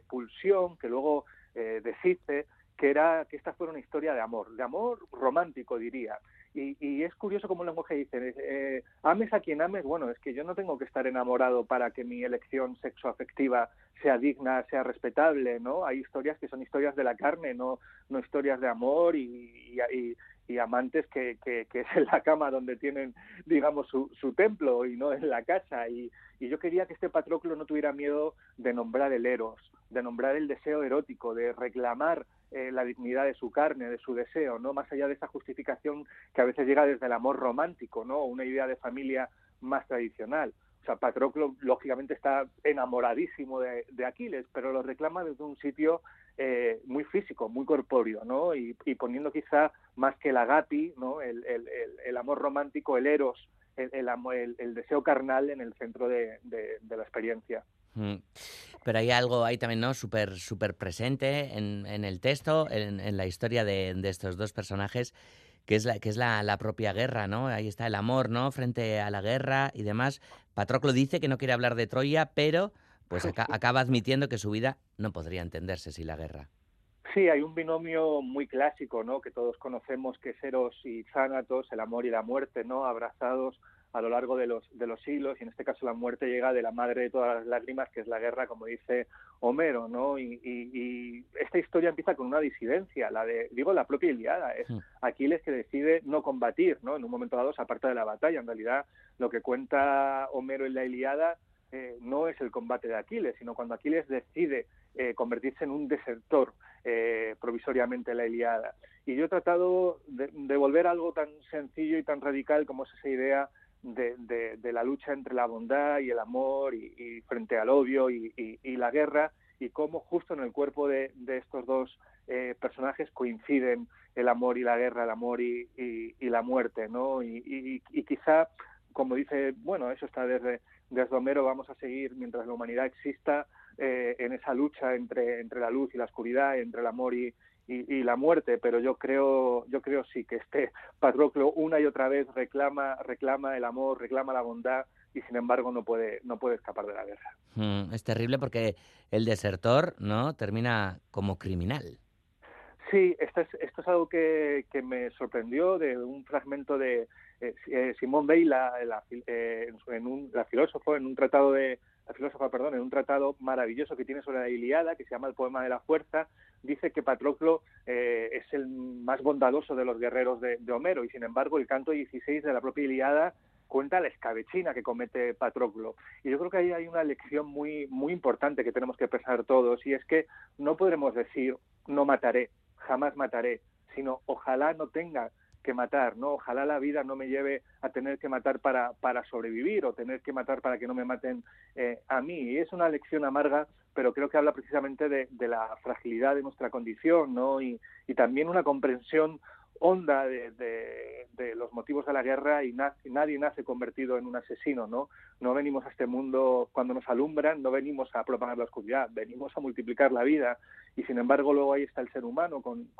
pulsión que luego deshice, que era que esta fuera una historia de amor, de amor romántico diría. Y, es curioso como el lenguaje dice, eh, ames a quien ames, bueno, es que yo no tengo que estar enamorado para que mi elección sexoafectiva sea digna, sea respetable, ¿no? Hay historias que son historias de la carne, no, no historias de amor y, y, amantes que, que, que, es en la cama donde tienen, digamos, su, su templo y no en la casa. Y, y yo quería que este Patroclo no tuviera miedo de nombrar el eros, de nombrar el deseo erótico, de reclamar eh, la dignidad de su carne, de su deseo, no más allá de esa justificación que a veces llega desde el amor romántico, no una idea de familia más tradicional. O sea, Patroclo lógicamente está enamoradísimo de, Aquiles, pero lo reclama desde un sitio eh, muy físico, muy corpóreo, ¿no? Y, poniendo quizá más que el agati, ¿no? El, el, amor romántico, el eros, el, deseo carnal en el centro de la experiencia. Mm. Pero hay algo ahí también, ¿no? Súper super presente en, el texto, en, la historia de, estos dos personajes, que es, la, que es la, propia guerra, ¿no? Ahí está el amor, ¿no? Frente a la guerra y demás. Patroclo dice que no quiere hablar de Troya, pero pues acaba admitiendo que su vida no podría entenderse sin la guerra. Sí, hay un binomio muy clásico, ¿no? Que todos conocemos, que es Eros y Zánatos, el amor y la muerte, ¿no? Abrazados a lo largo de los, de los siglos y en este caso la muerte llega de la madre de todas las lágrimas que es la guerra como dice Homero no y, esta historia empieza con una disidencia la de digo la propia Iliada es Aquiles que decide no combatir no en un momento dado se aparta de la batalla en realidad lo que cuenta Homero en la Iliada eh, no es el combate de Aquiles sino cuando Aquiles decide eh, convertirse en un desertor eh, provisoriamente en la Iliada y yo he tratado de, de volver algo tan sencillo y tan radical como es esa idea de, la lucha entre la bondad y el amor y, frente al odio y, la guerra y cómo justo en el cuerpo de, estos dos eh, personajes coinciden el amor y la guerra, el amor y, la muerte, ¿no? Y, quizá, como dice, bueno, eso está desde, desde Homero, vamos a seguir mientras la humanidad exista eh, en esa lucha entre, entre la luz y la oscuridad, entre el amor y, y, la muerte, pero yo creo, yo creo sí que este Patroclo una y otra vez reclama, reclama el amor, reclama la bondad y sin embargo no puede, no puede escapar de la guerra. Mm, es terrible porque el desertor, ¿no? Termina como criminal. Sí, esto es, esto es algo que, que me sorprendió de un fragmento de eh, eh Simón Weil, la, eh, en un, la filósofo, en un tratado de, la filósofa, perdón, en un tratado maravilloso que tiene sobre la Iliada, que se llama El poema de la fuerza, dice que Patroclo eh, es el más bondadoso de los guerreros de, Homero y sin embargo el canto 16 de la propia Iliada cuenta la escabechina que comete Patroclo. Y yo creo que ahí hay una lección muy, muy importante que tenemos que pensar todos y es que no podremos decir no mataré, jamás mataré, sino ojalá no tenga que matar, ¿no? Ojalá la vida no me lleve a tener que matar para, para sobrevivir o tener que matar para que no me maten eh, a mí. Y es una lección amarga, pero creo que habla precisamente de, la fragilidad de nuestra condición, ¿no? Y, y también una comprensión honda de, los motivos de la guerra y, nadie nace convertido en un asesino, ¿no? No venimos a este mundo cuando nos alumbran, no venimos a propagar la oscuridad, venimos a multiplicar la vida y sin embargo luego ahí está el ser humano con,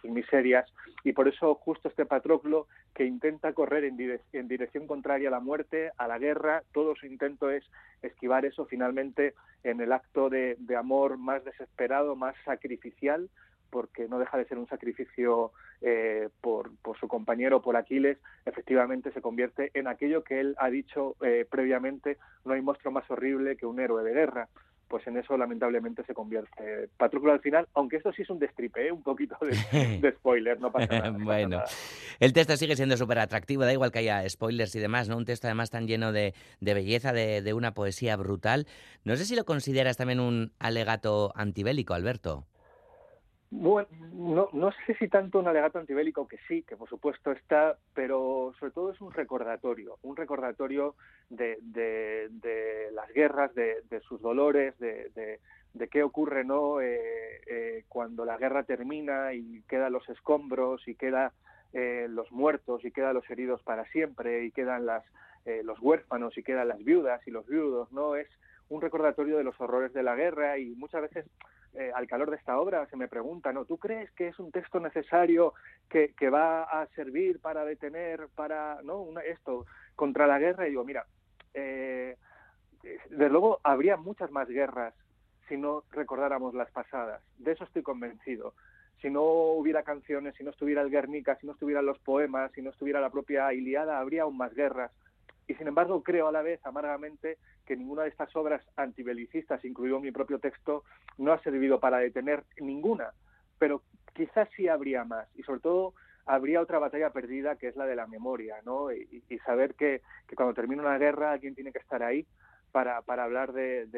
sus miserias y por eso justo este Patroclo que intenta correr en, en dirección contraria a la muerte, a la guerra, todo su intento es esquivar eso finalmente en el acto de amor más desesperado, más sacrificial, porque no deja de ser un sacrificio eh, por, por, su compañero, por Aquiles, efectivamente se convierte en aquello que él ha dicho eh, previamente, no hay monstruo más horrible que un héroe de guerra. Pues en eso lamentablemente se convierte Patroclo al final, aunque esto sí es un destripe, ¿eh? un poquito de, spoiler, no pasa nada. bueno, el texto sigue siendo súper atractivo, da igual que haya spoilers y demás, ¿no? Un texto además tan lleno de, de belleza, de, de una poesía brutal. No sé si lo consideras también un alegato antibélico, Alberto. Bueno, no, no sé si tanto un alegato antibélico, que sí, que por supuesto está, pero sobre todo es un recordatorio, un recordatorio de, de, las guerras, de, sus dolores, de, de, qué ocurre no eh, eh, cuando la guerra termina y quedan los escombros y quedan eh, los muertos y quedan los heridos para siempre y quedan las, los huérfanos y quedan las viudas y los viudos, ¿no? Es un recordatorio de los horrores de la guerra y muchas veces eh, al calor de esta obra se me pregunta, ¿no? ¿Tú crees que es un texto necesario que, va a servir para detener, para, ¿no? esto, contra la guerra? Y digo, mira, eh, luego habría muchas más guerras si no recordáramos las pasadas. De eso estoy convencido. Si no hubiera canciones, si no estuviera el Guernica, si no estuvieran los poemas, si no estuviera la propia Iliada, habría aún más guerras. Y sin embargo, creo a la vez amargamente que ninguna de estas obras antibelicistas, incluido mi propio texto, no ha servido para detener ninguna, pero quizás sí habría más. Y sobre todo habría otra batalla perdida que es la de la memoria, ¿no? Y, saber que, cuando termina una guerra alguien tiene que estar ahí para, para hablar de,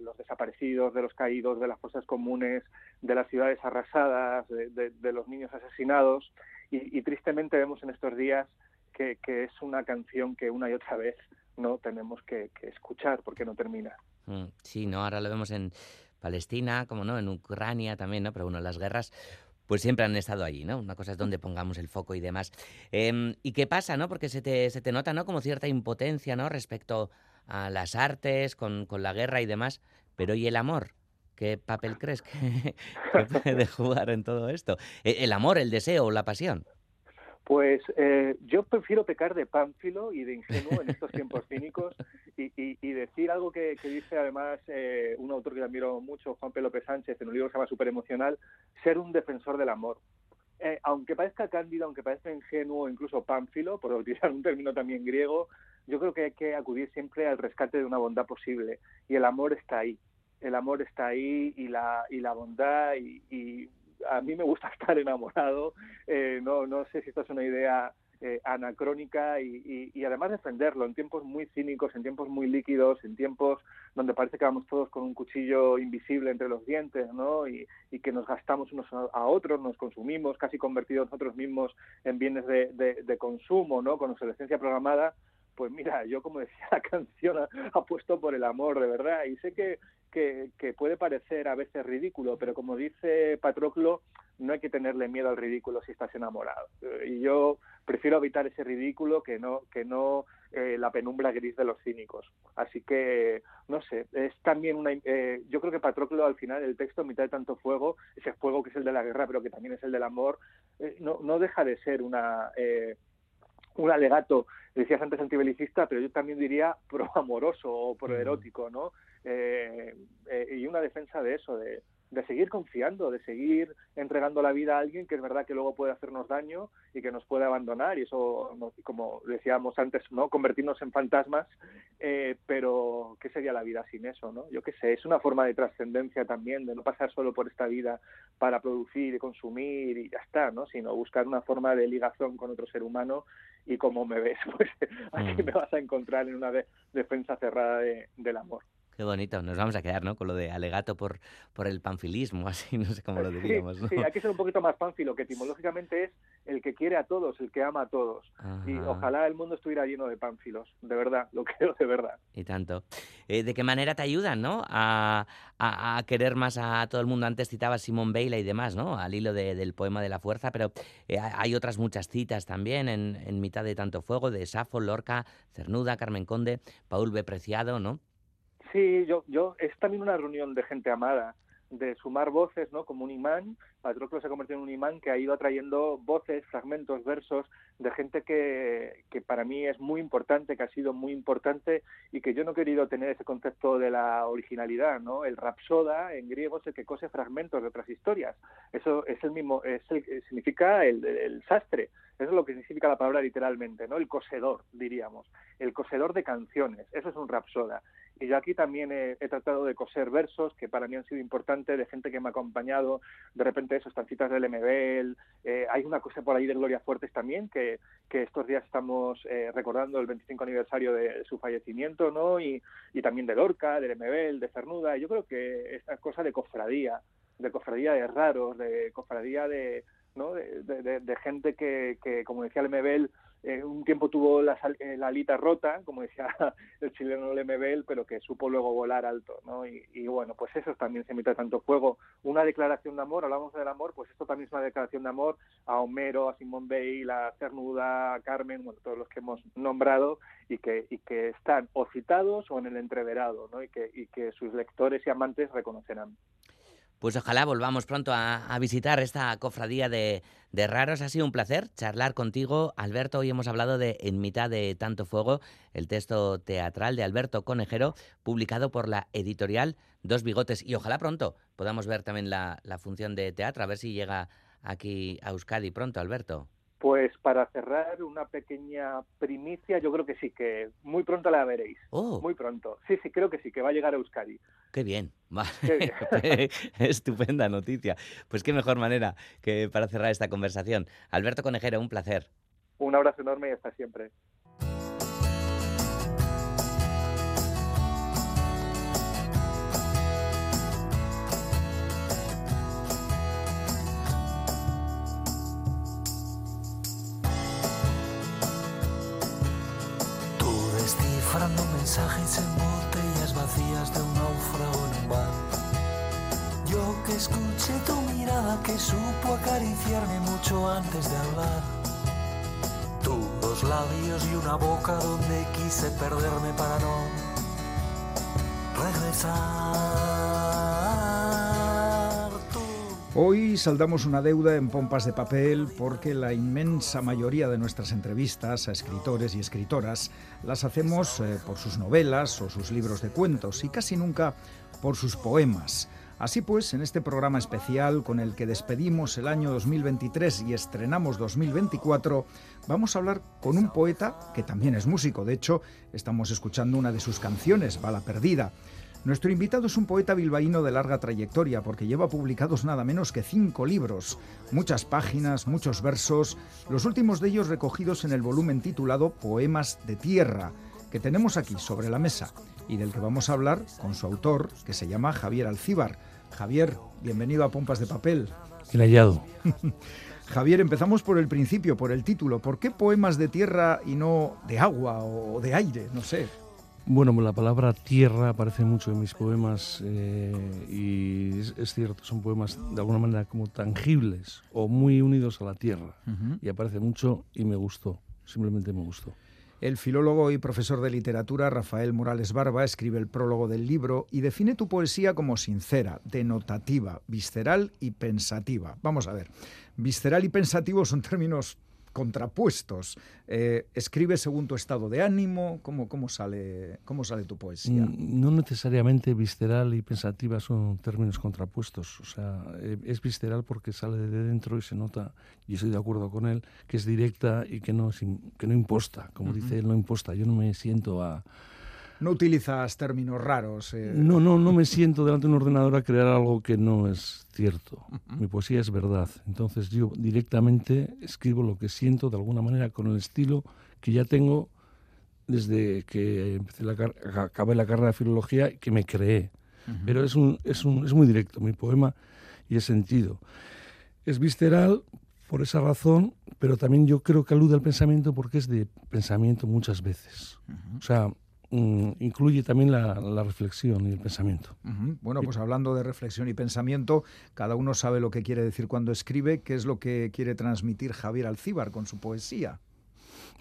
los desaparecidos, de los caídos, de las fosas comunes, de las ciudades arrasadas, de, los niños asesinados. y, tristemente vemos en estos días que, es una canción que una y otra vez no tenemos que, escuchar porque no termina. Mm, sí, no, ahora lo vemos en Palestina, como no, en Ucrania también, ¿no? Pero bueno, las guerras pues siempre han estado allí, ¿no? Una cosa es donde pongamos el foco y demás. Em, ¿Y qué pasa, no? Porque se te, se te nota, ¿no? Como cierta impotencia, ¿no? Respecto a las artes, con, con la guerra y demás. Pero ¿y el amor? ¿Qué papel crees que, que puede jugar en todo esto? ¿E, ¿El amor, el deseo, la pasión? Pues eh, yo prefiero pecar de pánfilo y de ingenuo en estos tiempos cínicos y, decir algo que, dice además eh, un autor que admiro mucho, Juan P. López Sánchez, en un libro que se llama Super Emocional, ser un defensor del amor. Eh, aunque parezca cándido, aunque parezca ingenuo, incluso pánfilo, por utilizar un término también griego, yo creo que hay que acudir siempre al rescate de una bondad posible. Y el amor está ahí. El amor está ahí y la, y la bondad y a mí me gusta estar enamorado, eh, no, no sé si esto es una idea eh, anacrónica y, y, además defenderlo en tiempos muy cínicos, en tiempos muy líquidos, en tiempos donde parece que vamos todos con un cuchillo invisible entre los dientes, ¿no? Y, y que nos gastamos unos a otros, nos consumimos, casi convertidos nosotros mismos en bienes de, de, de consumo, ¿no? Con obsolescencia programada, pues mira, yo como decía la canción, apuesto por el amor, de verdad, y sé que, que, puede parecer a veces ridículo, pero como dice Patroclo, no hay que tenerle miedo al ridículo si estás enamorado. Y yo prefiero evitar ese ridículo que no, que no eh, la penumbra gris de los cínicos. Así que, no sé, es también una... Eh, yo creo que Patroclo al final, el texto, mitad de tanto fuego, ese fuego que es el de la guerra, pero que también es el del amor, eh, no, no deja de ser una... Eh, un alegato, decías antes antibelicista, pero yo también diría proamoroso o proerótico, ¿no? Eh, eh, y una defensa de eso, de, de seguir confiando, de seguir entregando la vida a alguien que es verdad que luego puede hacernos daño y que nos puede abandonar y eso, como decíamos antes, no convertirnos en fantasmas, eh, pero ¿qué sería la vida sin eso? no Yo qué sé, es una forma de trascendencia también, de no pasar solo por esta vida para producir y consumir y ya está, ¿no? sino buscar una forma de ligación con otro ser humano y como me ves, pues aquí mm. me vas a encontrar en una defensa cerrada del amor. Qué bonito, nos vamos a quedar, ¿no? Con lo de alegato por, por el panfilismo, así, no sé cómo lo diríamos, ¿no? Sí, hay que ser un poquito más panfilo, que etimológicamente es el que quiere a todos, el que ama a todos. Y ojalá el mundo estuviera lleno de pánfilos, de verdad, lo creo de verdad. Y tanto. Eh, ¿De qué manera te ayudan, no? A, a, querer más a todo el mundo. Antes citabas Simón Bailey y demás, ¿no? Al hilo del poema de la fuerza, pero eh, hay otras muchas citas también en, en mitad de tanto fuego, de Safo, Lorca, Cernuda, Carmen Conde, Paul B. Preciado, ¿no? Sí, yo, yo, es también una reunión de gente amada, de sumar voces, ¿no? Como un imán. Patroclo se ha convertido en un imán que ha ido atrayendo voces, fragmentos, versos de gente que, que para mí es muy importante, que ha sido muy importante y que yo no he querido tener ese concepto de la originalidad, ¿no? El rapsoda en griego es el que cose fragmentos de otras historias. Eso es el mismo, es el, significa el, el sastre. Eso es lo que significa la palabra literalmente, ¿no? El cosedor, diríamos. El cosedor de canciones. Eso es un rapsoda. Y yo aquí también he, tratado de coser versos que para mí han sido importantes, de gente que me ha acompañado, de repente eso, estancitas del MBL, eh, hay una cosa por ahí de Gloria Fuertes también, que, que estos días estamos eh, recordando el 25 aniversario de su fallecimiento, ¿no? Y, y también de Lorca, del MBL, de Cernuda, yo creo que esta cosa de cofradía, de cofradía de raros, de cofradía de, ¿no? de, de gente que, que, como decía el MBL, eh, un tiempo tuvo la, eh, la, alita rota, como decía el chileno Lemebel, pero que supo luego volar alto, ¿no? Y, bueno, pues eso también se emite tanto fuego. Una declaración de amor, hablamos del amor, pues esto también es una declaración de amor a Homero, a Simón Bale, a Cernuda, a Carmen, bueno, todos los que hemos nombrado y que, y que están o citados o en el entreverado, ¿no? Y que, y que sus lectores y amantes reconocerán. Pues ojalá volvamos pronto a, visitar esta cofradía de, raros. Ha sido un placer charlar contigo, Alberto. Hoy hemos hablado de En mitad de tanto fuego, el texto teatral de Alberto Conejero, publicado por la editorial Dos Bigotes. Y ojalá pronto podamos ver también la, la función de teatro, a ver si llega aquí a Euskadi pronto, Alberto. Pues para cerrar una pequeña primicia, yo creo que sí, que muy pronto la veréis. Oh. Muy pronto. Sí, sí, creo que sí, que va a llegar a Euskadi. Qué bien. Estupenda noticia. Pues qué mejor manera que para cerrar esta conversación. Alberto Conejero, un placer. Un abrazo enorme y hasta siempre. Mensajes en botellas vacías de un náufrago en un bar. Yo que escuché tu mirada que supo acariciarme mucho antes de hablar. Tú, dos labios y una boca donde quise perderme para no regresar. Hoy saldamos una deuda en pompas de papel porque la inmensa mayoría de nuestras entrevistas a escritores y escritoras las hacemos eh, por sus novelas o sus libros de cuentos y casi nunca por sus poemas. Así pues, en este programa especial con el que despedimos el año 2023 y estrenamos 2024, vamos a hablar con un poeta que también es músico. De hecho, estamos escuchando una de sus canciones, Bala Perdida. Nuestro invitado es un poeta bilbaíno de larga trayectoria porque lleva publicados nada menos que cinco libros, muchas páginas, muchos versos, los últimos de ellos recogidos en el volumen titulado Poemas de Tierra, que tenemos aquí sobre la mesa y del que vamos a hablar con su autor, que se llama Javier Alcíbar. Javier, bienvenido a Pompas de Papel. Bien hallado. Javier, empezamos por el principio, por el título. ¿Por qué poemas de tierra y no de agua o de aire? No sé. Bueno, la palabra tierra aparece mucho en mis poemas eh, y es, cierto, son poemas de alguna manera como tangibles o muy unidos a la tierra. Y aparece mucho y me gustó, simplemente me gustó. El filólogo y profesor de literatura Rafael Morales Barba escribe el prólogo del libro y define tu poesía como sincera, denotativa, visceral y pensativa. Vamos a ver, visceral y pensativo son términos contrapuestos. Eh, ¿Escribes según tu estado de ánimo? ¿Cómo, cómo, sale, ¿Cómo sale tu poesía? No necesariamente visceral y pensativa son términos contrapuestos. O sea, eh, es visceral porque sale de dentro y se nota, y estoy de acuerdo con él, que es directa y que no, que no imposta. Como dice él, no imposta. Yo no me siento a no utilizas términos raros. Eh. No, no, no me siento delante de un ordenador a crear algo que no es cierto. Mi poesía es verdad. Entonces yo directamente escribo lo que siento de alguna manera con el estilo que ya tengo desde que empecé la acabé la carrera de filología que me creé. Pero es, un, es, un, es muy directo mi poema y es sentido. Es visceral por esa razón, pero también yo creo que alude al pensamiento porque es de pensamiento muchas veces. O sea, incluye también la, reflexión y el pensamiento. Bueno, pues hablando de reflexión y pensamiento, cada uno sabe lo que quiere decir cuando escribe, qué es lo que quiere transmitir Javier Alcíbar con su poesía.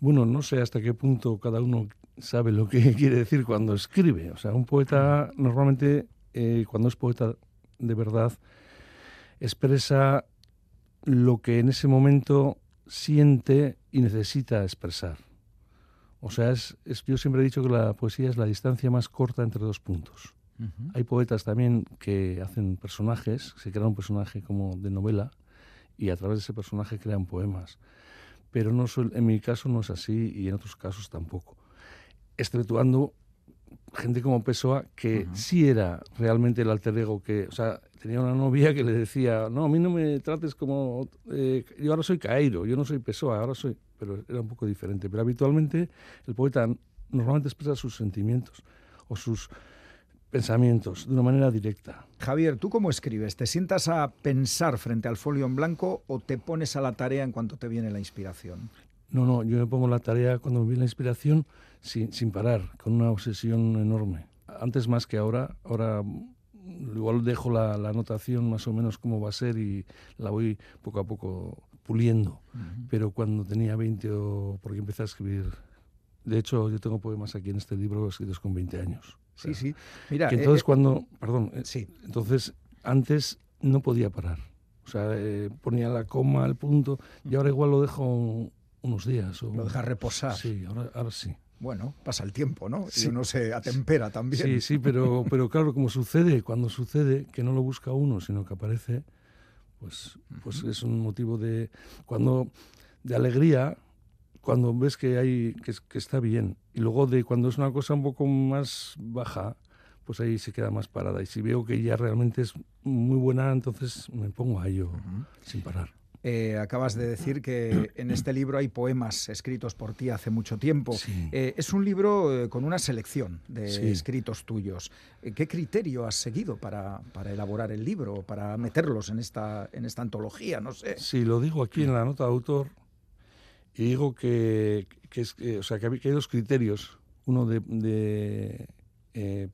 Bueno, no sé hasta qué punto cada uno sabe lo que quiere decir cuando escribe. O sea, un poeta normalmente, eh, cuando es poeta de verdad, expresa lo que en ese momento siente y necesita expresar. O sea, es, yo siempre he dicho que la poesía es la distancia más corta entre dos puntos. Hay poetas también que hacen personajes, se crea un personaje como de novela y a través de ese personaje crean poemas pero no en mi caso no es así y en otros casos tampoco. Exceptuando gente como Pessoa, que sí era realmente el alter ego que, o sea, tenía una novia que le decía, no, a mí no me trates como, eh, yo ahora soy Cairo, yo no soy Pessoa, ahora soy, pero era un poco diferente. Pero habitualmente el poeta normalmente expresa sus sentimientos o sus pensamientos de una manera directa. Javier, ¿tú cómo escribes? ¿Te sientas a pensar frente al folio en blanco o te pones a la tarea en cuanto te viene la inspiración? No, no, yo me pongo la tarea cuando me viene la inspiración sin, sin parar, con una obsesión enorme. Antes más que ahora, ahora igual dejo la, la anotación más o menos como va a ser y la voy poco a poco puliendo. Pero cuando tenía 20 o porque empecé a escribir, de hecho yo tengo poemas aquí en este libro escritos con 20 años. Sí, sí. Mira, que entonces eh, cuando, perdón, eh, sí. entonces antes no podía parar. O sea, eh, ponía la coma, el punto, y ahora igual lo dejo unos días. O, lo deja reposar. Sí, ahora, ahora sí. Bueno, pasa el tiempo, ¿no? Y uno se atempera también. Sí, sí, pero, pero claro, como sucede, cuando sucede, que no lo busca uno, sino que aparece, pues, pues es un motivo de, cuando, de alegría, cuando ves que, hay, que, está bien. Y luego de cuando es una cosa un poco más baja, pues ahí se queda más parada. Y si veo que ya realmente es muy buena, entonces me pongo a ello sin parar. Eh, acabas de decir que en este libro hay poemas escritos por ti hace mucho tiempo. Eh, es un libro eh, con una selección de escritos tuyos. ¿Qué criterio has seguido para, para, elaborar el libro, para meterlos en esta, en esta antología? No sé. Sí, lo digo aquí en la nota de autor y digo que, es, o sea, que, hay, dos criterios, uno de, eh,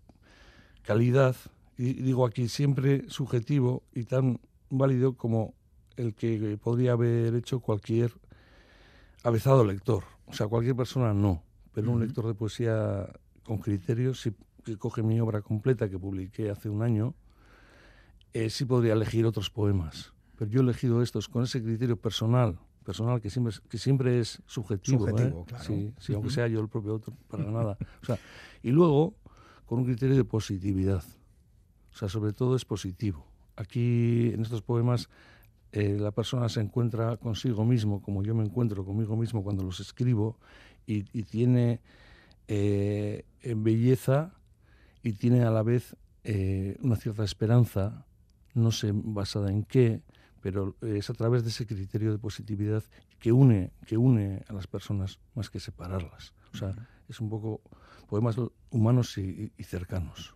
calidad, y digo aquí siempre subjetivo y tan válido como el que podría haber hecho cualquier avezado lector. O sea, cualquier persona no, pero un lector de poesía con criterios, si, que coge mi obra completa que publiqué hace un año, eh, sí podría elegir otros poemas. Pero yo he elegido estos con ese criterio personal, personal que siempre, que siempre es subjetivo. ¿eh? Sí, aunque sea yo el propio autor, para nada. O sea, y luego, con un criterio de positividad. O sea, sobre todo es positivo. Aquí, en estos poemas, eh, la persona se encuentra consigo mismo, como yo me encuentro conmigo mismo cuando los escribo, y, tiene eh, belleza y tiene a la vez una cierta esperanza, no sé basada en qué, pero es a través de ese criterio de positividad que une, que une a las personas más que separarlas. O sea, es un poco poemas humanos y, cercanos.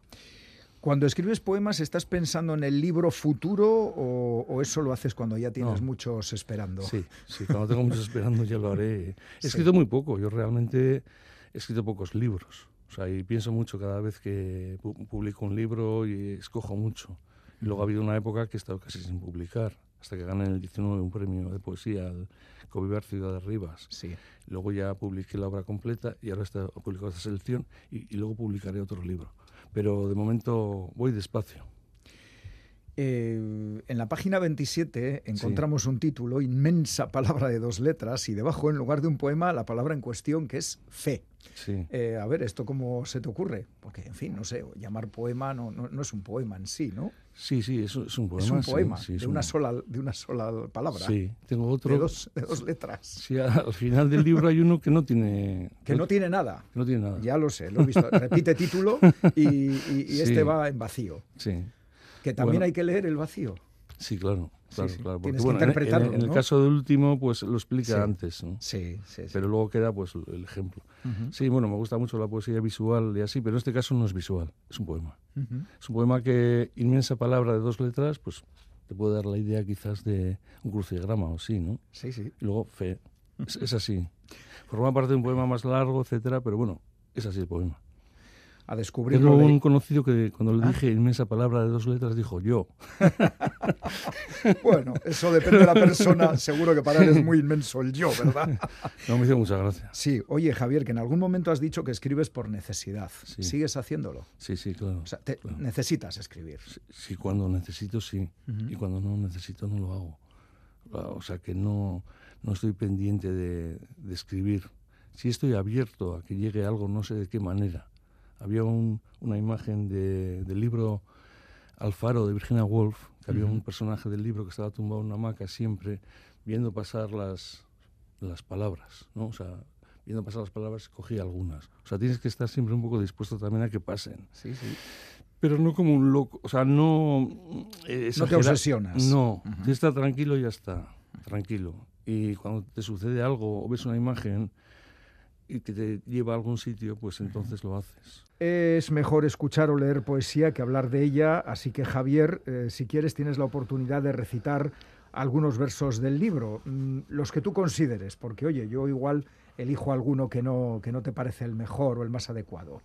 Cuando escribes poemas, ¿estás pensando en el libro futuro o, eso lo haces cuando ya tienes muchos esperando? Sí, sí, cuando tengo muchos esperando ya lo haré. He escrito muy poco, yo realmente he escrito pocos libros. O sea, y pienso mucho cada vez que publico un libro y escojo mucho. Y luego ha habido una época que he estado casi sin publicar hasta que gané en el 19 un premio de poesía al Covivar Ciudad de Rivas. Sí. Luego ya publiqué la obra completa y ahora está publicado esta selección y, luego publicaré otro libro. Pero de momento voy despacio. Eh, en la página 27 encontramos un título, inmensa palabra de dos letras, y debajo, en lugar de un poema, la palabra en cuestión que es fe. Sí. Eh, a ver, ¿esto cómo se te ocurre? Porque, en fin, no sé, llamar poema no, no, es un poema en sí, ¿no? Sí, sí, es, es un poema. Es un poema, de, una sola, de una sola palabra. Sí, tengo otro. De dos, de dos letras. Sí, al final del libro hay uno que no tiene. Que no tiene nada. no tiene nada. Ya lo sé, lo he visto. Repite título y, este va en vacío. Sí. Que también hay que leer el vacío. Sí, claro. claro, sí. claro. Tienes bueno, que en- interpretarlo, En, en el ¿no? caso del último, pues lo explica Sí. antes, ¿no? Sí, sí, sí. Pero luego queda pues el ejemplo. Sí, bueno, me gusta mucho la poesía visual y así, pero en este caso no es visual, es un poema. Ujú. Es un poema que, inmensa palabra de dos letras, pues te puede dar la idea quizás de un crucigrama o sí, ¿no? Sí, sí. Y luego fe. Es, es así. Forma parte de un poema más largo, etcétera, pero bueno, es así el poema. A descubrirlo. Tengo un conocido que cuando le Ah. dije inmensa palabra de dos letras dijo yo. Bueno, eso depende de la persona. Seguro que para él es muy inmenso el yo, ¿verdad? No me hizo mucha gracia. Sí, oye Javier, que en algún momento has dicho que escribes por necesidad. Sí. ¿Sigues haciéndolo? Sí, sí, claro. O sea, te- claro. necesitas escribir. Sí, sí, cuando necesito, sí. Ujú. Y cuando no necesito, no lo hago. O sea, que no, no estoy pendiente de, de escribir. Sí estoy abierto a que llegue algo, no sé de qué manera. Había un- una imagen de- del libro Alfaro de Virginia Woolf, que había un personaje del libro que estaba tumbado en una hamaca siempre viendo pasar las, las palabras, ¿no? O sea, viendo pasar las palabras, cogía algunas. O sea, tienes que estar siempre un poco dispuesto también a que pasen. Sí, sí. Pero no como un loco, o sea, no... eh, No te obsesionas. No, Ujú. te está tranquilo y ya está, tranquilo. Y cuando te sucede algo o ves una imagen y que te lleva a algún sitio, pues entonces lo haces. Es mejor escuchar o leer poesía que hablar de ella, así que Javier, eh, si quieres tienes la oportunidad de recitar algunos versos del libro, mm, los que tú consideres, porque oye, yo igual elijo alguno que no, que no te parece el mejor o el más adecuado.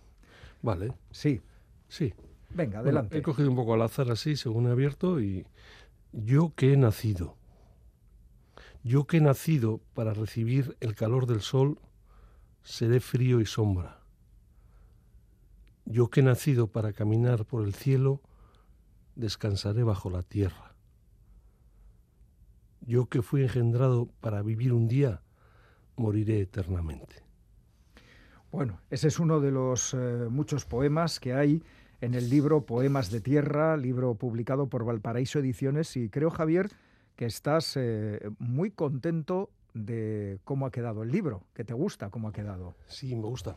Vale, Sí, sí. venga, Bueno, adelante. he cogido un poco al azar así, según he abierto, y yo que he nacido. Yo que he nacido para recibir el calor del sol, seré frío y sombra. Yo que he nacido para caminar por el cielo, descansaré bajo la tierra. Yo que fui engendrado para vivir un día, moriré eternamente. Bueno, ese es uno de los eh, muchos poemas que hay en el libro Poemas de Tierra, libro publicado por Valparaíso Ediciones, y creo, Javier, que estás eh, muy contento de cómo ha quedado el libro, que te gusta cómo ha quedado. Sí, me gusta.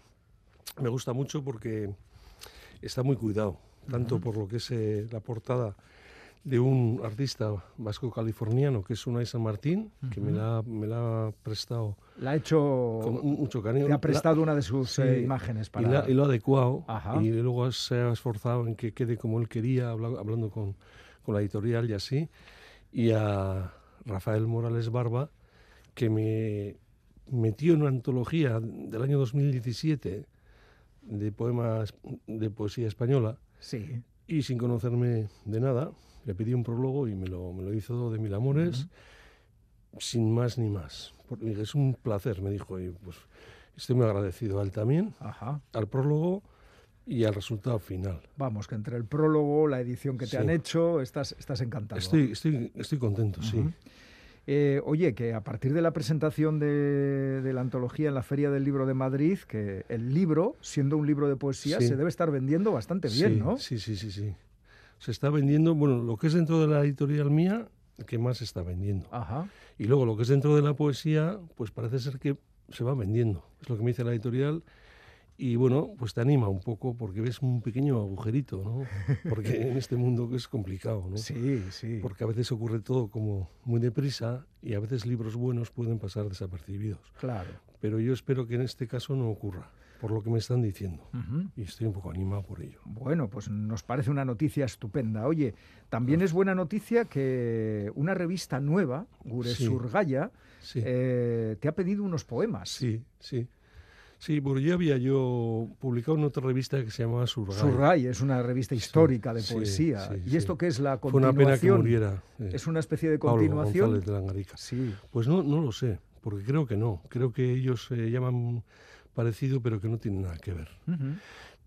Me gusta mucho porque está muy cuidado, tanto por lo que es eh, la portada de un artista vasco-californiano que es Unai San Martín, que me la, me la ha prestado La ha hecho, con mu- mucho cariño. te ha La- prestado una de sus sí, eh, imágenes y, para... la- y lo ha adecuado Ajá. y luego se ha esforzado en que quede como él quería, habla- hablando con, con la editorial y así. Y a Rafael Morales Barba, que me metió en una antología del año 2017 de poemas de poesía española Sí, y sin conocerme de nada, le pedí un prólogo y me lo, me lo hizo de mil amores, sin más ni más. Porque es un placer, me dijo, y pues estoy muy agradecido a él también, ajá. al prólogo y al resultado final. Vamos, que entre el prólogo, la edición que te Sí. han hecho, estás, estás encantado. Estoy, estoy, estoy contento, sí. Eh, oye, que a partir de la presentación de, de la antología en la Feria del Libro de Madrid, que el libro, siendo un libro de poesía, Sí. se debe estar vendiendo bastante bien, sí, ¿no? Sí, sí, sí, sí. Se está vendiendo, bueno, lo que es dentro de la editorial mía, que más se está vendiendo. Ajá. Y luego lo que es dentro de la poesía, pues parece ser que se va vendiendo. Es lo que me dice la editorial. Y bueno, pues te anima un poco porque ves un pequeño agujerito, ¿no? Porque en este mundo es complicado, ¿no? Sí, sí. Porque a veces ocurre todo como muy deprisa y a veces libros buenos pueden pasar desapercibidos. Claro. Pero yo espero que en este caso no ocurra, por lo que me están diciendo. Y estoy un poco animado por ello. Bueno, pues nos parece una noticia estupenda. Oye, también es buena noticia que una revista nueva, Guresurgaya, Sí. eh, te ha pedido unos poemas. Sí, sí. Sí, porque ya había yo publicado en otra revista que se llamaba Surgay. Surgay es una revista histórica de sí, poesía. sí, ¿Y esto qué es la Fue una continuación? pena que muriera. eh, ¿Es una especie de Pablo continuación? González de Langarica. Sí. Pues no, no lo sé, porque creo que no. Creo que ellos se llaman parecido, pero que no tienen nada que ver.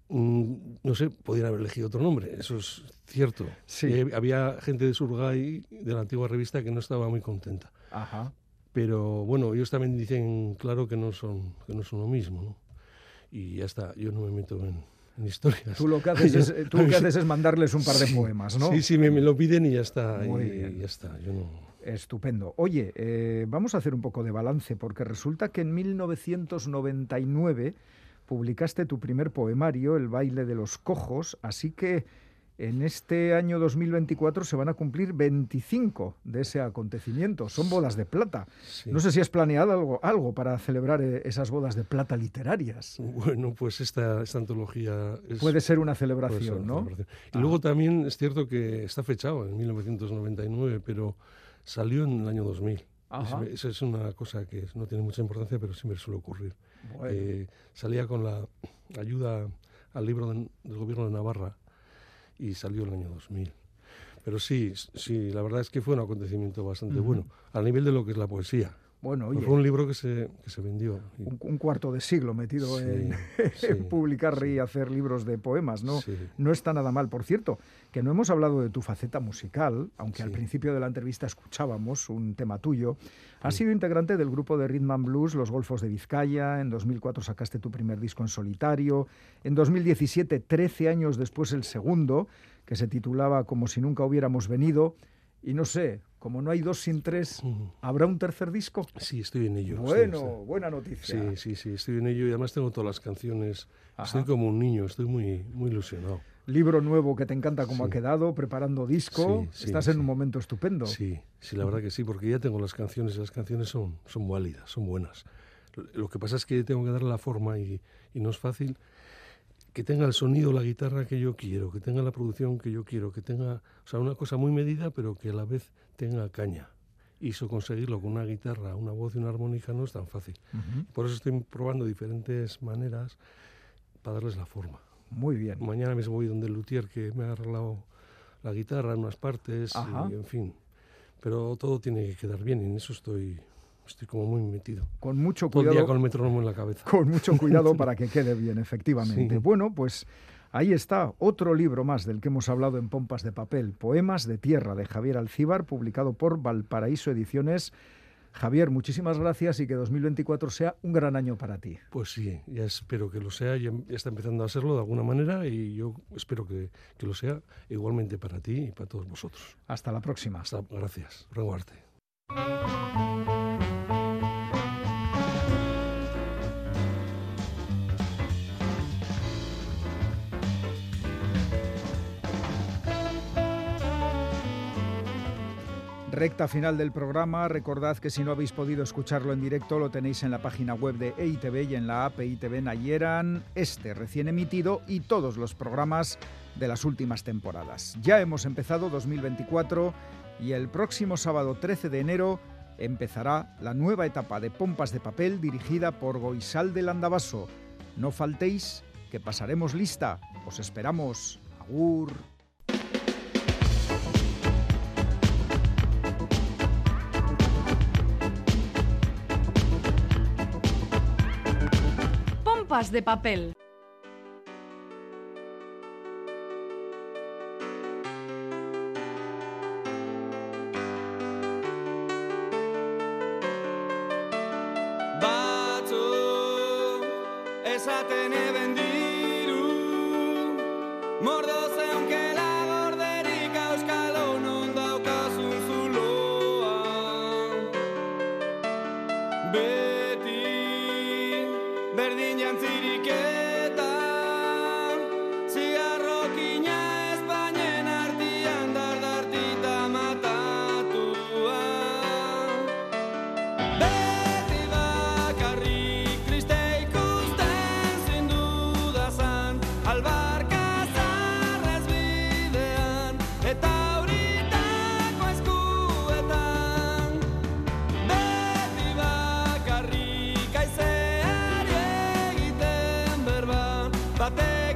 Mm, no sé, podrían haber elegido otro nombre, eso es cierto. Sí. Eh, había gente de Surgay, de la antigua revista, que no estaba muy contenta. Ajá. Pero bueno, ellos también dicen, claro, que no son, que no son lo mismo, ¿no? Y ya está, yo no me meto en, en historias. Tú lo que haces, es, tú lo que haces es mandarles un par de Sí, poemas, ¿no? Sí, sí, me, me lo piden y ya está. Muy y bien. ya está, yo no... Estupendo. Oye, eh, vamos a hacer un poco de balance, porque resulta que en 1999 publicaste tu primer poemario, El baile de los cojos, así que en este año 2024 se van a cumplir 25 de ese acontecimiento. Son bodas de plata. No sé si has planeado algo, algo para celebrar eh, esas bodas de plata literarias. Bueno, pues esta, esta antología... puede ser una celebración, ¿no? Y luego también es cierto que está fechado en 1999, pero salió en el año 2000. Esa es una cosa que no tiene mucha importancia, pero siempre suele ocurrir. Eh, salía con la ayuda al libro del gobierno de Navarra y salió el año 2000. Pero sí, sí, la verdad es que fue un acontecimiento bastante bueno, a nivel de lo que es la poesía. Bueno, fue un libro que se, que se vendió. Un, cuarto de siglo metido en, publicar y hacer libros de poemas, ¿no? No está nada mal. Por cierto, que no hemos hablado de tu faceta musical, aunque al principio de la entrevista escuchábamos un tema tuyo. Has sido integrante del grupo de Rhythm and Blues Los Golfos de Vizcaya, en 2004 sacaste tu primer disco en solitario, en 2017, 13 años después, el segundo, que se titulaba Como si nunca hubiéramos venido. Y no sé, como no hay dos sin tres, ¿habrá un tercer disco? Sí, estoy en ello. Bueno, buena noticia. Sí, sí, sí, estoy en ello y además tengo todas las canciones. Estoy como un niño, estoy muy, muy ilusionado. Libro nuevo que te encanta cómo ha quedado, preparando disco. Estás en un momento estupendo. Sí, sí, la verdad que sí, porque ya tengo las canciones y las canciones son, son válidas, son buenas. Lo que pasa es que tengo que darle la forma y, y no es fácil que tenga el sonido, la guitarra que yo quiero, que tenga la producción que yo quiero, que tenga, o sea, una cosa muy medida, pero que a la vez tenga caña. Y eso conseguirlo con una guitarra, una voz y una armónica no es tan fácil. Por eso estoy probando diferentes maneras para darles la forma. Muy bien. Mañana mismo voy donde el luthier que me ha arreglado la guitarra en unas partes, y, en fin. Pero todo tiene que quedar bien y en eso estoy Estoy como muy metido. Con mucho cuidado. Todo día con el metrónomo en la cabeza. Con mucho cuidado para que quede bien, efectivamente. Bueno, pues ahí está otro libro más del que hemos hablado en Pompas de Papel, Poemas de Tierra, de Javier Alcíbar, publicado por Valparaíso Ediciones. Javier, muchísimas gracias y que 2024 sea un gran año para ti. Pues sí, ya espero que lo sea, ya está empezando a serlo de alguna manera y yo espero que, que lo sea igualmente para ti y para todos vosotros. Hasta la próxima. Hasta, gracias. Reguarte. Recta final del programa. Recordad que si no habéis podido escucharlo en directo, lo tenéis en la página web de EITV y en la app EITV Nayeran, este recién emitido y todos los programas de las últimas temporadas. Ya hemos empezado 2024 y el próximo sábado 13 de enero empezará la nueva etapa de Pompas de Papel dirigida por Goisal del Andabaso. No faltéis, que pasaremos lista. Os esperamos. Agur. De papel. Batzu, esaten eben but then